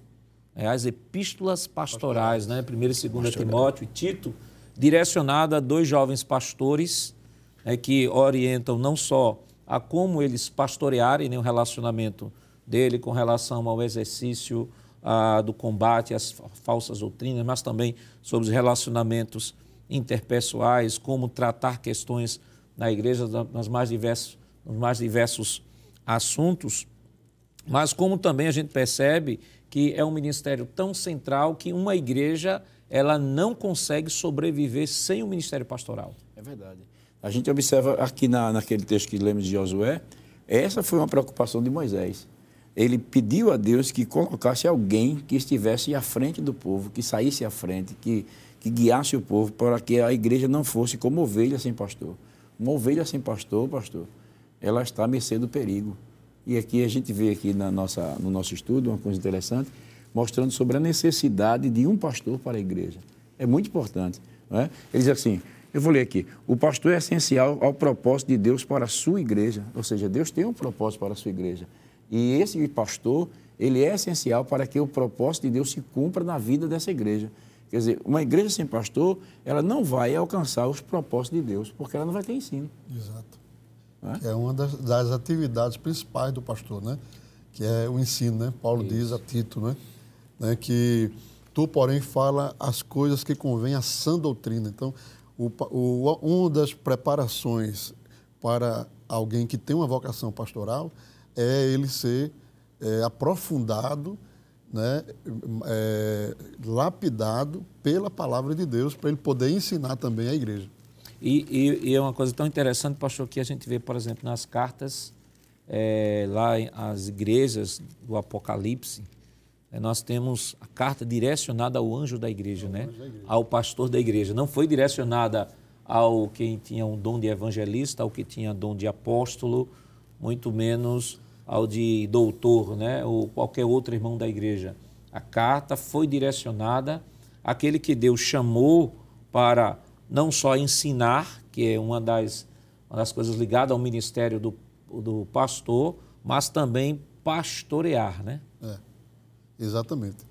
é, as epístolas pastorais, pastorais. né? 1 e 2 Timóteo e Tito, direcionada a dois jovens pastores é, que orientam não só a como eles pastorearem né, o relacionamento dele com relação ao exercício do combate às falsas doutrinas, mas também sobre os relacionamentos interpessoais, como tratar questões na igreja nas mais diversos, nos mais diversos assuntos, mas como também a gente percebe que é um ministério tão central que uma igreja ela não consegue sobreviver sem o ministério pastoral. É verdade. A gente observa aqui na, naquele texto que lemos de Josué, essa foi uma preocupação de Moisés. Ele pediu a Deus que colocasse alguém que estivesse à frente do povo, que saísse à frente, que que guiasse o povo para que a igreja não fosse como ovelha sem pastor. Uma ovelha sem pastor, pastor, ela está à mercê do perigo. E aqui a gente vê aqui na nossa, no nosso estudo uma coisa interessante, mostrando sobre a necessidade de um pastor para a igreja. É muito importante. Não é? Ele diz assim, eu vou ler aqui, o pastor é essencial ao propósito de Deus para a sua igreja. Ou seja, Deus tem um propósito para a sua igreja. E esse pastor, ele é essencial para que o propósito de Deus se cumpra na vida dessa igreja. Quer dizer, uma igreja sem pastor, ela não vai alcançar os propósitos de Deus, porque ela não vai ter ensino. Exato. É, é uma das, das, atividades principais do pastor, né? Que é o ensino, né? Paulo Isso. diz a Tito, né? Né? Que tu, porém, fala as coisas que convém à sã doutrina. Então, o, o, uma das preparações para alguém que tem uma vocação pastoral é ele ser é, aprofundado né, é, lapidado pela palavra de Deus para ele poder ensinar também a igreja. E, e, e, é uma coisa tão interessante, pastor, que a gente vê, por exemplo, nas cartas, é, lá as igrejas do Apocalipse, nós temos a carta direcionada ao anjo da igreja, né? Da igreja. ao pastor da igreja. Não foi direcionada ao quem tinha um dom de evangelista, ao que tinha dom de apóstolo, muito menos ao de doutor, né, ou qualquer outro irmão da igreja. A carta foi direcionada àquele que Deus chamou para não só ensinar, que é uma das, uma das coisas ligadas ao ministério do, do pastor, mas também pastorear, né? Exatamente.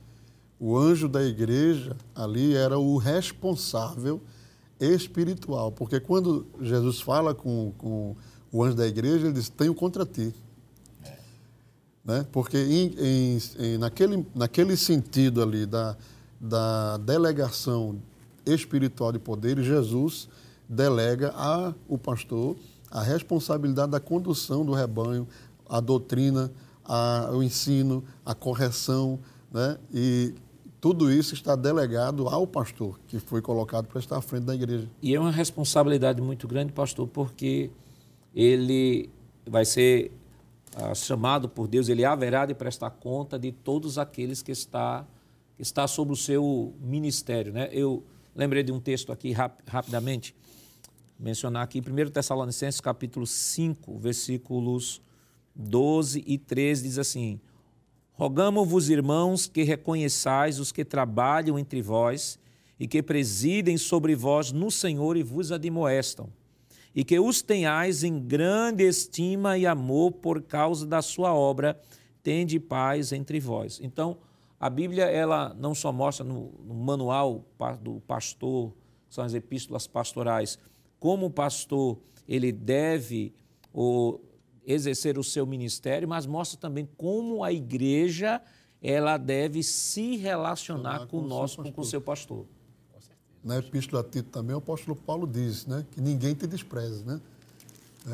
O anjo da igreja ali era o responsável espiritual, porque quando Jesus fala com, com o anjo da igreja, ele diz: Tenho contra ti. Né? Porque em, em, em, naquele, naquele sentido ali da, da delegação espiritual de poder, Jesus delega ao pastor a responsabilidade da condução do rebanho, a doutrina, a, o ensino, a correção, né? e tudo isso está delegado ao pastor, que foi colocado para estar à frente da igreja. E é uma responsabilidade muito grande, pastor, porque ele vai ser ah, chamado por Deus, ele haverá de prestar conta de todos aqueles que está, que está sob o seu ministério. Né? Eu lembrei de um texto aqui rap, rapidamente, mencionar aqui, 1 Tessalonicenses capítulo 5, versículos 12 e 13, diz assim, Rogamos-vos, irmãos, que reconheçais os que trabalham entre vós e que presidem sobre vós no Senhor e vos admoestam, e que os tenhais em grande estima e amor por causa da sua obra, tende paz entre vós. Então, a Bíblia ela não só mostra no, no manual do pastor, são as epístolas pastorais, como o pastor ele deve ou, exercer o seu ministério, mas mostra também como a igreja ela deve se relacionar com, nós, com o seu pastor. Na epístola a Tito também, o apóstolo Paulo diz né, que ninguém te despreza. Né?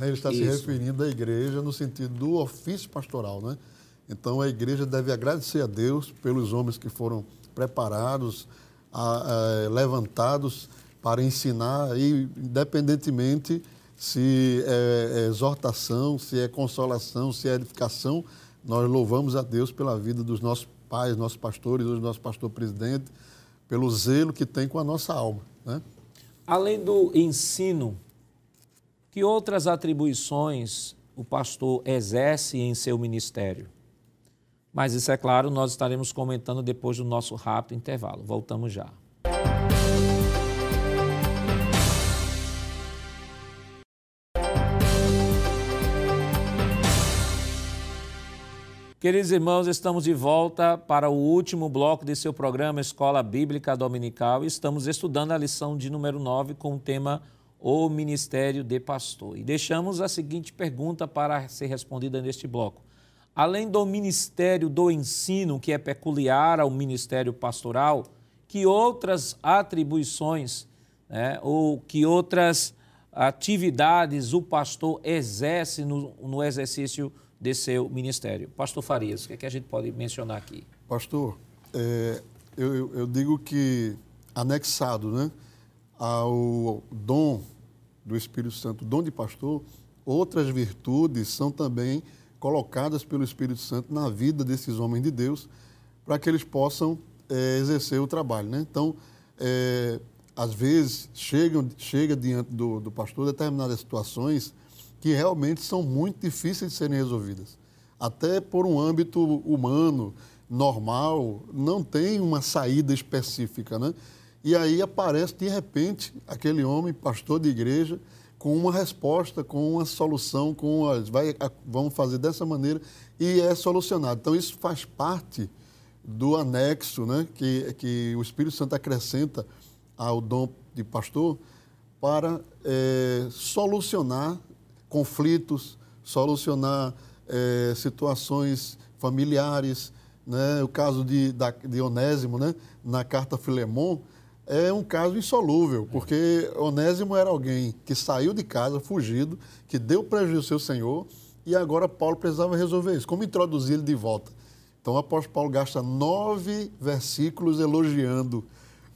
Ele está Isso. se referindo à igreja no sentido do ofício pastoral. Né? Então, a igreja deve agradecer a Deus pelos homens que foram preparados, a, a, levantados para ensinar, e, independentemente se é, é exortação, se é consolação, se é edificação, nós louvamos a Deus pela vida dos nossos pais, nossos pastores, hoje nosso pastor presidente, pelo zelo que tem com a nossa alma. Né? Além do ensino, que outras atribuições o pastor exerce em seu ministério? Mas isso é claro, nós estaremos comentando depois do nosso rápido intervalo. Voltamos já. Queridos irmãos, estamos de volta para o último bloco de seu programa Escola Bíblica Dominical. Estamos estudando a lição de número 9 com o tema O Ministério de Pastor. E deixamos a seguinte pergunta para ser respondida neste bloco além do ministério do ensino, que é peculiar ao ministério pastoral, que outras atribuições né, ou que outras atividades o pastor exerce no, no exercício de seu ministério? Pastor Farias, o que, é que a gente pode mencionar aqui? Pastor, é, eu, eu, digo que anexado né, ao dom do Espírito Santo, dom de pastor, outras virtudes são também colocadas pelo Espírito Santo na vida desses homens de Deus, para que eles possam é, exercer o trabalho. Né? Então, é, às vezes, chegam, chega diante do, do pastor determinadas situações que realmente são muito difíceis de serem resolvidas. Até por um âmbito humano, normal, não tem uma saída específica. Né? E aí aparece, de repente, aquele homem, pastor de igreja, com uma resposta, com uma solução, com vai, vamos fazer dessa maneira e é solucionado. Então isso faz parte do anexo, né, que, que o Espírito Santo acrescenta ao dom de pastor para é, solucionar conflitos, solucionar é, situações familiares, né, o caso de, de Onésimo, né, na carta Filemon, é um caso insolúvel, porque Onésimo era alguém que saiu de casa, fugido, que deu prejuízo ao seu senhor, e agora Paulo precisava resolver isso. Como introduzir ele de volta? Então o apóstolo Paulo gasta nove versículos elogiando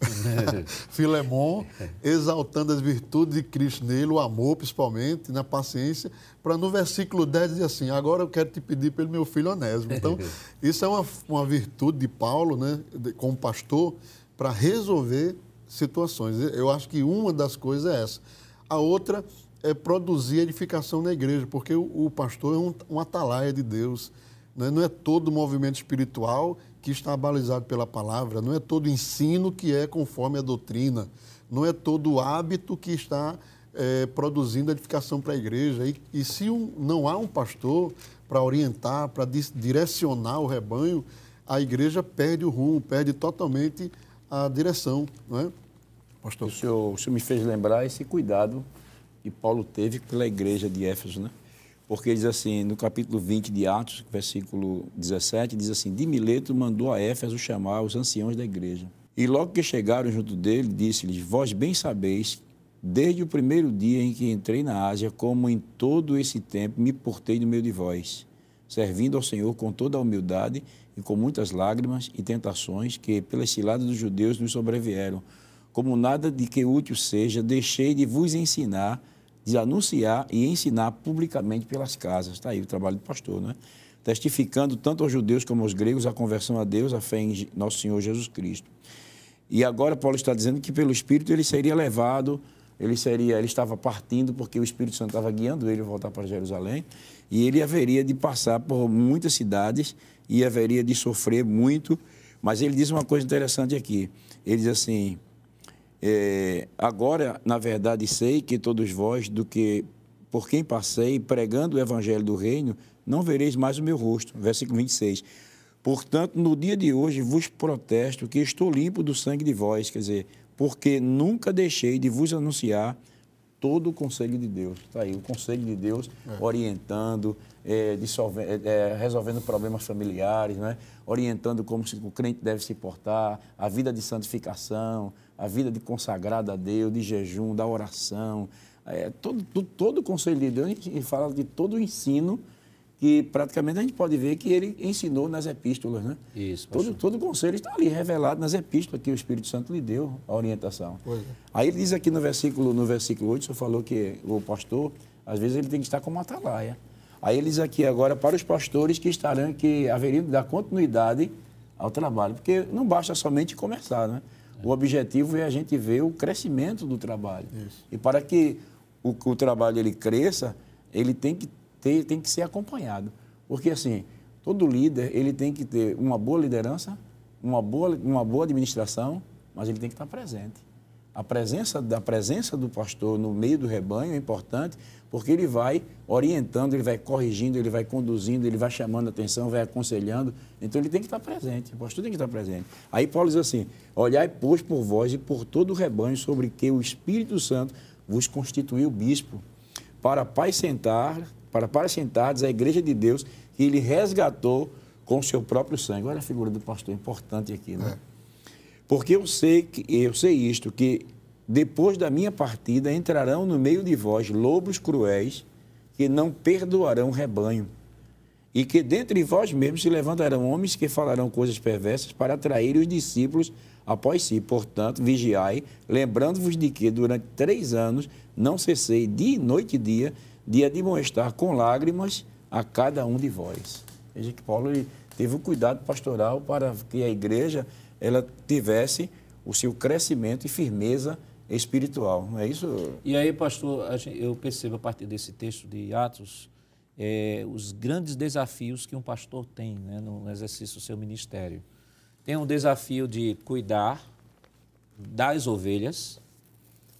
Filemon, exaltando as virtudes de Cristo nele, o amor principalmente, na paciência, para no versículo 10 dizer assim, agora eu quero te pedir pelo meu filho Onésimo. Então, isso é uma, uma virtude de Paulo, né, como pastor, para resolver situações. Eu acho que uma das coisas é essa. A outra é produzir edificação na igreja, porque o, o pastor é um, um atalaia de Deus Né? Não é todo movimento espiritual que está balizado pela palavra, não é todo ensino que é conforme a doutrina, não é todo hábito que está é, produzindo edificação para a igreja. E, e se um, não há um pastor para orientar, para direcionar o rebanho, a igreja perde o rumo, perde totalmente a direção, não é? Pastor. O senhor, o senhor me fez lembrar esse cuidado que Paulo teve pela igreja de Éfeso, né? Porque diz assim, no capítulo 20 de Atos, versículo 17, diz assim: De Mileto mandou a Éfeso chamar os anciãos da igreja. E logo que chegaram junto dele, disse-lhes: Vós bem sabeis, desde o primeiro dia em que entrei na Ásia, como em todo esse tempo me portei no meio de vós, servindo ao Senhor com toda a humildade e com muitas lágrimas e tentações que, pelas ciladas dos judeus, nos sobrevieram. Como nada de que útil seja, deixei de vos ensinar, de anunciar e ensinar publicamente pelas casas. Está aí o trabalho do pastor, né? Testificando tanto aos judeus como aos gregos a conversão a Deus, a fé em nosso Senhor Jesus Cristo. E agora Paulo está dizendo que pelo Espírito ele seria levado, ele seria, ele estava partindo porque o Espírito Santo estava guiando ele a voltar para Jerusalém, e ele haveria de passar por muitas cidades e haveria de sofrer muito. Mas ele diz uma coisa interessante aqui. Ele diz assim: é, agora, na verdade, sei que todos vós, do que por quem passei, pregando o evangelho do reino, não vereis mais o meu rosto. Versículo 26. Portanto, no dia de hoje vos protesto que estou limpo do sangue de vós, quer dizer, porque nunca deixei de vos anunciar todo o conselho de Deus. Está aí, o conselho de Deus é. orientando, é, é, é, resolvendo problemas familiares, né? orientando como o crente deve se portar, a vida de santificação, a vida de consagrada a Deus, de jejum, da oração. É, todo, todo, todo o conselho de Deus, a gente fala de todo o ensino que praticamente a gente pode ver que ele ensinou nas epístolas, né? Isso. Todo, todo o conselho está ali revelado nas epístolas que o Espírito Santo lhe deu a orientação. É. Aí ele diz aqui no versículo, no versículo 8, o senhor falou que o pastor, às vezes ele tem que estar como atalaia. Aí ele diz aqui agora para os pastores que estarão, que haveriam de dar continuidade ao trabalho, porque não basta somente começar, né? O objetivo é a gente ver o crescimento do trabalho. Isso. E para que o, o trabalho ele cresça, ele tem que ter, tem que ser acompanhado. Porque, assim, todo líder, ele tem que ter uma boa liderança, uma boa, uma boa administração, mas ele tem que estar presente. A presença, da presença do pastor no meio do rebanho é importante, porque ele vai orientando, ele vai corrigindo, ele vai conduzindo, ele vai chamando a atenção, vai aconselhando. Então ele tem que estar presente, o pastor tem que estar presente. Aí Paulo diz assim: olhai, pois, por vós e por todo o rebanho sobre que o Espírito Santo vos constituiu bispo, para apacentar para parecentardes a igreja de Deus que ele resgatou com o seu próprio sangue. Olha a figura do pastor importante aqui, né? É. Porque eu sei que eu sei isto que depois da minha partida entrarão no meio de vós lobos cruéis que não perdoarão o rebanho. E que dentre vós mesmos se levantarão homens que falarão coisas perversas para atrair os discípulos após si. Portanto, vigiai, lembrando-vos de que durante três anos não cessei dia, noite e dia de admoestar com lágrimas a cada um de vós. Veja que Paulo teve o cuidado pastoral para que a igreja ela tivesse o seu crescimento e firmeza espiritual, não é isso? E aí, pastor, eu percebo a partir desse texto de Atos é, os grandes desafios que um pastor tem né, no exercício do seu ministério. Tem um desafio de cuidar das ovelhas,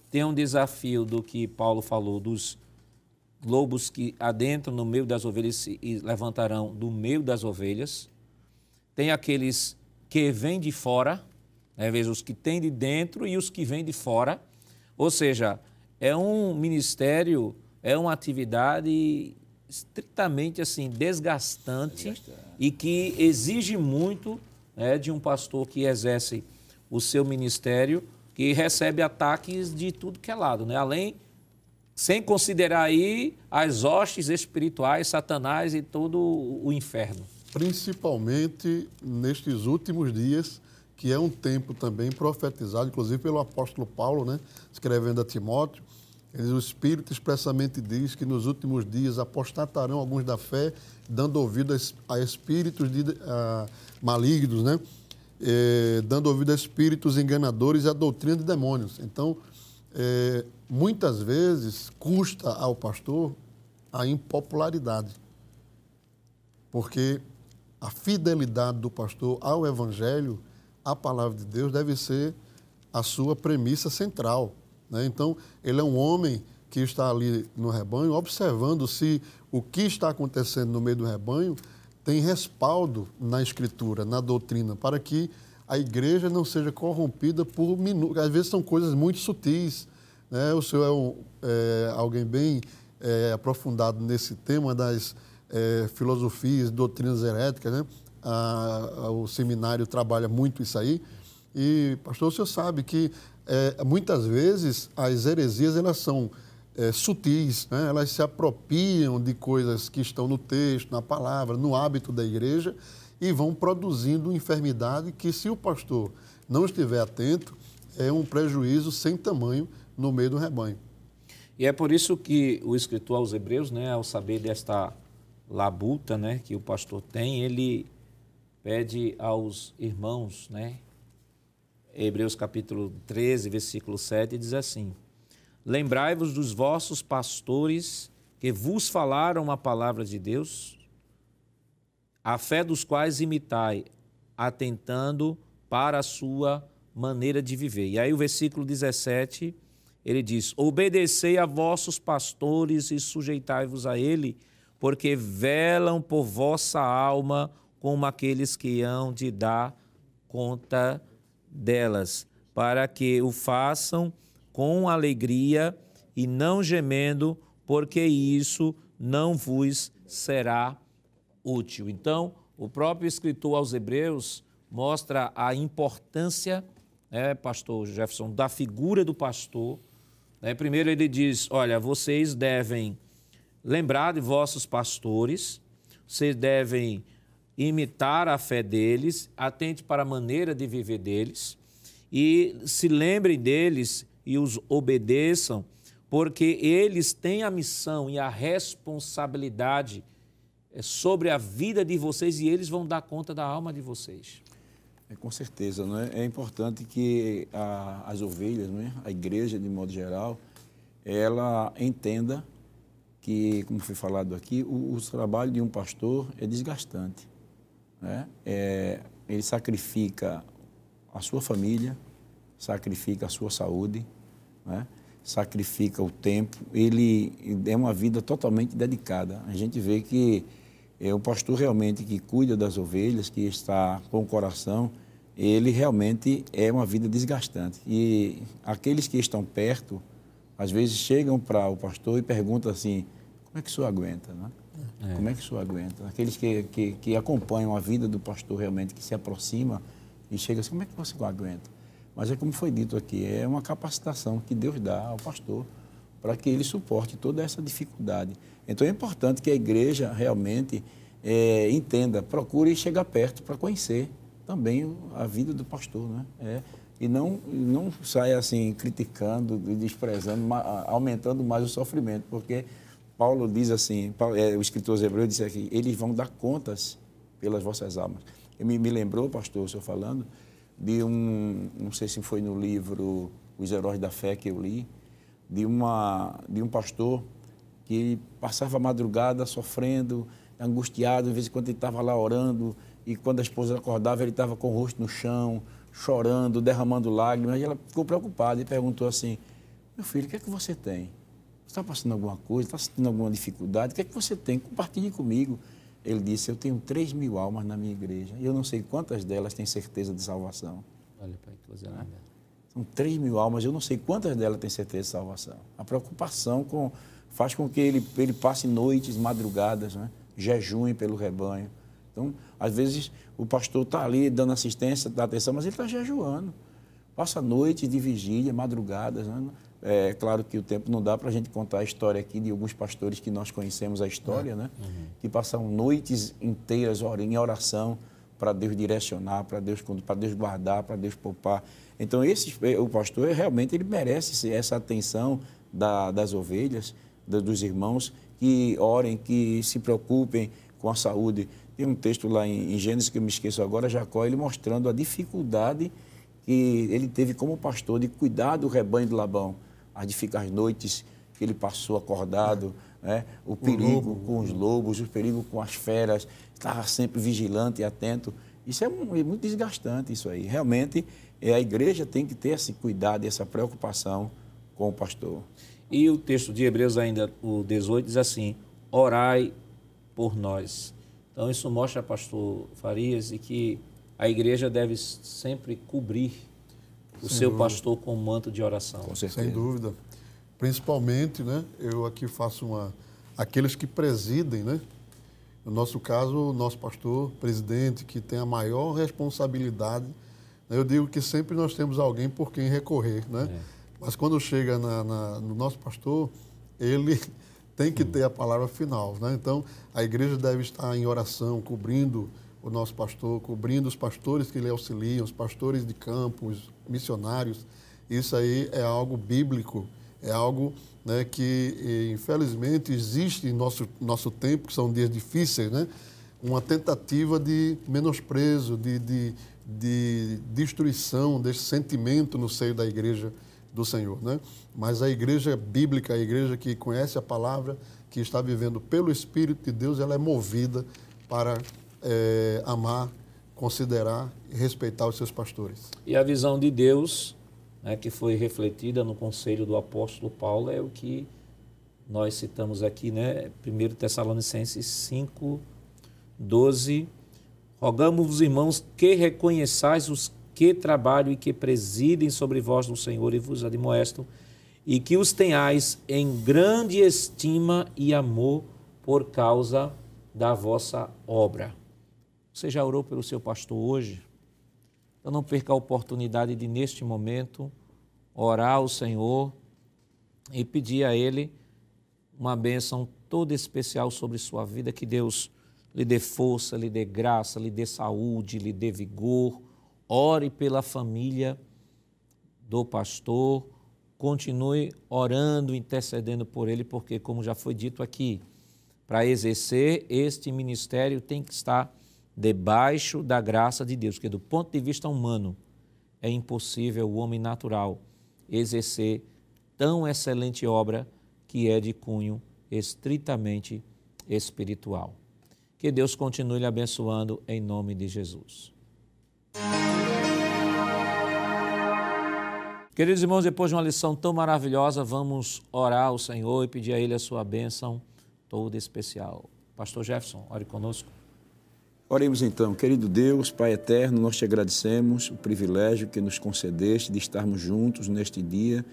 tem um desafio do que Paulo falou dos lobos que adentram no meio das ovelhas e levantarão do meio das ovelhas. Tem aqueles que vêm de fora, né, veja, os que têm de dentro e os que vêm de fora. Ou seja, é um ministério, é uma atividade estritamente assim desgastante, desgastante. e que exige muito né, de um pastor que exerce o seu ministério, que recebe ataques de tudo que é lado, né? além sem considerar aí as hostes espirituais, Satanás e todo o inferno. Principalmente nestes últimos dias, que é um tempo também profetizado, inclusive pelo apóstolo Paulo, né, escrevendo a Timóteo, o Espírito expressamente diz que nos últimos dias apostatarão alguns da fé, dando ouvido a espíritos de, a, malignos, né? É, dando ouvido a espíritos enganadores e a doutrina de demônios. Então, é, muitas vezes custa ao pastor a impopularidade. Porque a fidelidade do pastor ao evangelho, à palavra de Deus, deve ser a sua premissa central. Né? Então, ele é um homem que está ali no rebanho, observando se o que está acontecendo no meio do rebanho tem respaldo na escritura, na doutrina, para que a igreja não seja corrompida por minutos. Às vezes são coisas muito sutis. Né? O senhor é, um, é alguém bem é, aprofundado nesse tema das é, filosofias, doutrinas heréticas. Né? A, a, o seminário trabalha muito isso aí. E, pastor, o senhor sabe que é, muitas vezes as heresias elas são é, sutis, né? elas se apropriam de coisas que estão no texto, na palavra, no hábito da igreja e vão produzindo enfermidade que, se o pastor não estiver atento, é um prejuízo sem tamanho no meio do rebanho. E é por isso que o escritor aos Hebreus, né, ao saber desta labuta né, que o pastor tem, ele pede aos irmãos, né, Hebreus capítulo 13, versículo 7, diz assim: Lembrai-vos dos vossos pastores que vos falaram a palavra de Deus, a fé dos quais imitai, atentando para a sua maneira de viver. E aí o versículo 17, ele diz: Obedecei a vossos pastores e sujeitai-vos a ele, porque velam por vossa alma como aqueles que hão de dar conta delas, para que o façam com alegria e não gemendo, porque isso não vos será útil. Então, o próprio escritor aos Hebreus mostra a importância, né, pastor Jefferson, da figura do pastor. Né? Primeiro ele diz: olha, vocês devem lembrar de vossos pastores, vocês devem imitar a fé deles, atente para a maneira de viver deles e se lembrem deles e os obedeçam, porque eles têm a missão e a responsabilidade eh, sobre a vida de vocês e eles vão dar conta da alma de vocês. É, com certeza, não é? é importante que a, as ovelhas, não é? a igreja de modo geral, ela entenda que, como foi falado aqui, o, o trabalho de um pastor é desgastante. Né? É, ele sacrifica a sua família, sacrifica a sua saúde, né? sacrifica o tempo, ele é uma vida totalmente dedicada. A gente vê que é o pastor realmente que cuida das ovelhas, que está com o coração, ele realmente é uma vida desgastante. E aqueles que estão perto, às vezes chegam para o pastor e perguntam assim, como é que o senhor aguenta, né? É. Como é que o senhor aguenta? Aqueles que, que, que acompanham a vida do pastor realmente, que se aproxima e chega assim, como é que você aguenta? Mas é como foi dito aqui, é uma capacitação que Deus dá ao pastor para que ele suporte toda essa dificuldade. Então é importante que a igreja realmente é, entenda, procure chegar perto para conhecer também a vida do pastor, né? É, e não, não saia assim criticando desprezando, aumentando mais o sofrimento, porque Paulo diz assim, é, o escritor hebreu diz aqui, eles vão dar contas pelas vossas almas. E me, me lembrou, pastor, o senhor falando, de um, não sei se foi no livro Os Heróis da Fé que eu li, de, uma, de um pastor que passava a madrugada sofrendo, angustiado, de vez em quando ele estava lá orando, e quando a esposa acordava, ele estava com o rosto no chão, chorando, derramando lágrimas, e ela ficou preocupada e perguntou assim, meu filho, o que é que você tem? Você está passando alguma coisa? Está sentindo alguma dificuldade? O que é que você tem? Compartilhe comigo. Ele disse: Eu tenho 3 mil almas na minha igreja e eu não sei quantas delas têm certeza de salvação. Olha, pai, que coisa linda. São 3 mil almas, eu não sei quantas delas têm certeza de salvação. A preocupação com, faz com que ele, ele passe noites, madrugadas, né? jejum pelo rebanho. Então, às vezes, o pastor está ali dando assistência, dá atenção, mas ele está jejuando. Passa noites de vigília, madrugadas. Né? É claro que o tempo não dá para a gente contar a história aqui de alguns pastores que nós conhecemos a história, é. né? Uhum. Que passam noites inteiras em oração para Deus direcionar, para Deus para Deus guardar, para Deus poupar. Então esse o pastor realmente ele merece essa atenção da, das ovelhas, da, dos irmãos que orem, que se preocupem com a saúde. Tem um texto lá em, em Gênesis que eu me esqueço agora, Jacó, ele mostrando a dificuldade que ele teve como pastor de cuidar do rebanho de Labão as, as noites que ele passou acordado, né? o perigo lobo. com os lobos, o perigo com as feras, estar sempre vigilante e atento. Isso é, é muito desgastante, isso aí. Realmente, é, a igreja tem que ter esse cuidado e essa preocupação com o pastor. E o texto de Hebreus, ainda, o 18, diz assim: orai por nós. Então, isso mostra, pastor Farias, e que a igreja deve sempre cobrir o Sem seu dúvida. pastor com um manto de oração. Com certeza. Sem dúvida. Principalmente, né, eu aqui faço uma. Aqueles que presidem, né? No nosso caso, o nosso pastor, presidente, que tem a maior responsabilidade. Né, eu digo que sempre nós temos alguém por quem recorrer, né? É. Mas quando chega na, na, no nosso pastor, ele tem que ter a palavra final, né? Então, a igreja deve estar em oração, cobrindo o nosso pastor, cobrindo os pastores que lhe auxiliam, os pastores de campo, os missionários. Isso aí é algo bíblico, é algo né, que, infelizmente, existe em nosso, nosso tempo, que são dias difíceis, né? uma tentativa de menosprezo, de, de, de destruição desse sentimento no seio da igreja do Senhor. Né? Mas a igreja bíblica, a igreja que conhece a palavra, que está vivendo pelo Espírito de Deus, ela é movida para é, amar, considerar e respeitar os seus pastores. E a visão de Deus, né, que foi refletida no conselho do apóstolo Paulo, é o que nós citamos aqui, né? 1 Tessalonicenses 5, 12. Rogamos-vos, irmãos, que reconheçais os que trabalham e que presidem sobre vós no Senhor e vos admoestam, e que os tenhais em grande estima e amor por causa da vossa obra. Você já orou pelo seu pastor hoje? Então não perca a oportunidade de, neste momento, orar ao Senhor e pedir a Ele uma bênção toda especial sobre sua vida, que Deus lhe dê força, lhe dê graça, lhe dê saúde, lhe dê vigor. Ore pela família do pastor, continue orando, intercedendo por ele, porque, como já foi dito aqui, para exercer este ministério tem que estar debaixo da graça de Deus, porque do ponto de vista humano é impossível o homem natural exercer tão excelente obra que é de cunho estritamente espiritual. Que Deus continue lhe abençoando em nome de Jesus. Queridos irmãos, depois de uma lição tão maravilhosa, vamos orar ao Senhor e pedir a Ele a sua bênção toda especial. Pastor Jefferson, ore conosco. Oremos então, querido Deus, Pai eterno, nós te agradecemos o privilégio que nos concedeste de estarmos juntos neste dia,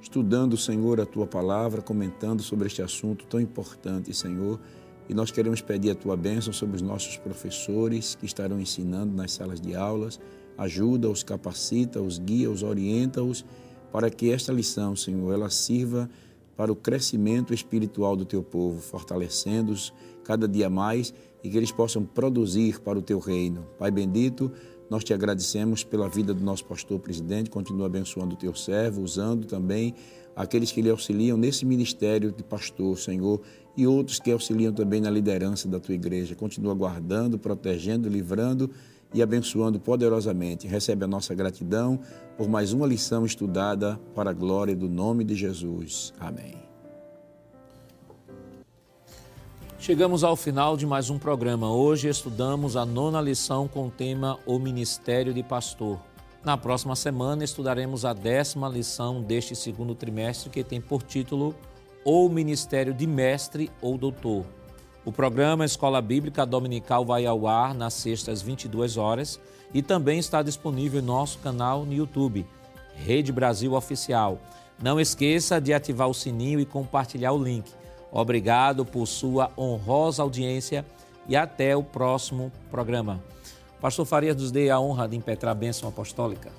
estudando, Senhor, a tua palavra, comentando sobre este assunto tão importante, Senhor. E nós queremos pedir a tua bênção sobre os nossos professores que estarão ensinando nas salas de aulas. Ajuda-os, capacita-os, guia-os, orienta-os, para que esta lição, Senhor, ela sirva para o crescimento espiritual do teu povo, fortalecendo-os cada dia mais e que eles possam produzir para o teu reino. Pai bendito, nós te agradecemos pela vida do nosso pastor presidente, continua abençoando o teu servo, usando também aqueles que lhe auxiliam nesse ministério de pastor, Senhor, e outros que auxiliam também na liderança da tua igreja. Continua guardando, protegendo, livrando e abençoando poderosamente. Recebe a nossa gratidão por mais uma lição estudada para a glória do nome de Jesus. Amém. Chegamos ao final de mais um programa. Hoje estudamos a nona lição com o tema O Ministério de Pastor. Na próxima semana estudaremos a décima lição deste segundo trimestre, que tem por título O Ministério de Mestre ou Doutor. O programa Escola Bíblica Dominical vai ao ar nas sextas 22 horas e também está disponível em nosso canal no YouTube, Rede Brasil Oficial. Não esqueça de ativar o sininho e compartilhar o link. Obrigado por sua honrosa audiência e até o próximo programa. Pastor Farias nos dê a honra de impetrar a bênção apostólica.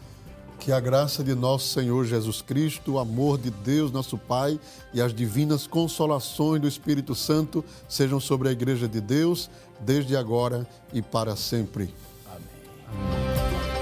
Que a graça de nosso Senhor Jesus Cristo, o amor de Deus, nosso Pai, e as divinas consolações do Espírito Santo sejam sobre a Igreja de Deus, desde agora e para sempre. Amém. Amém.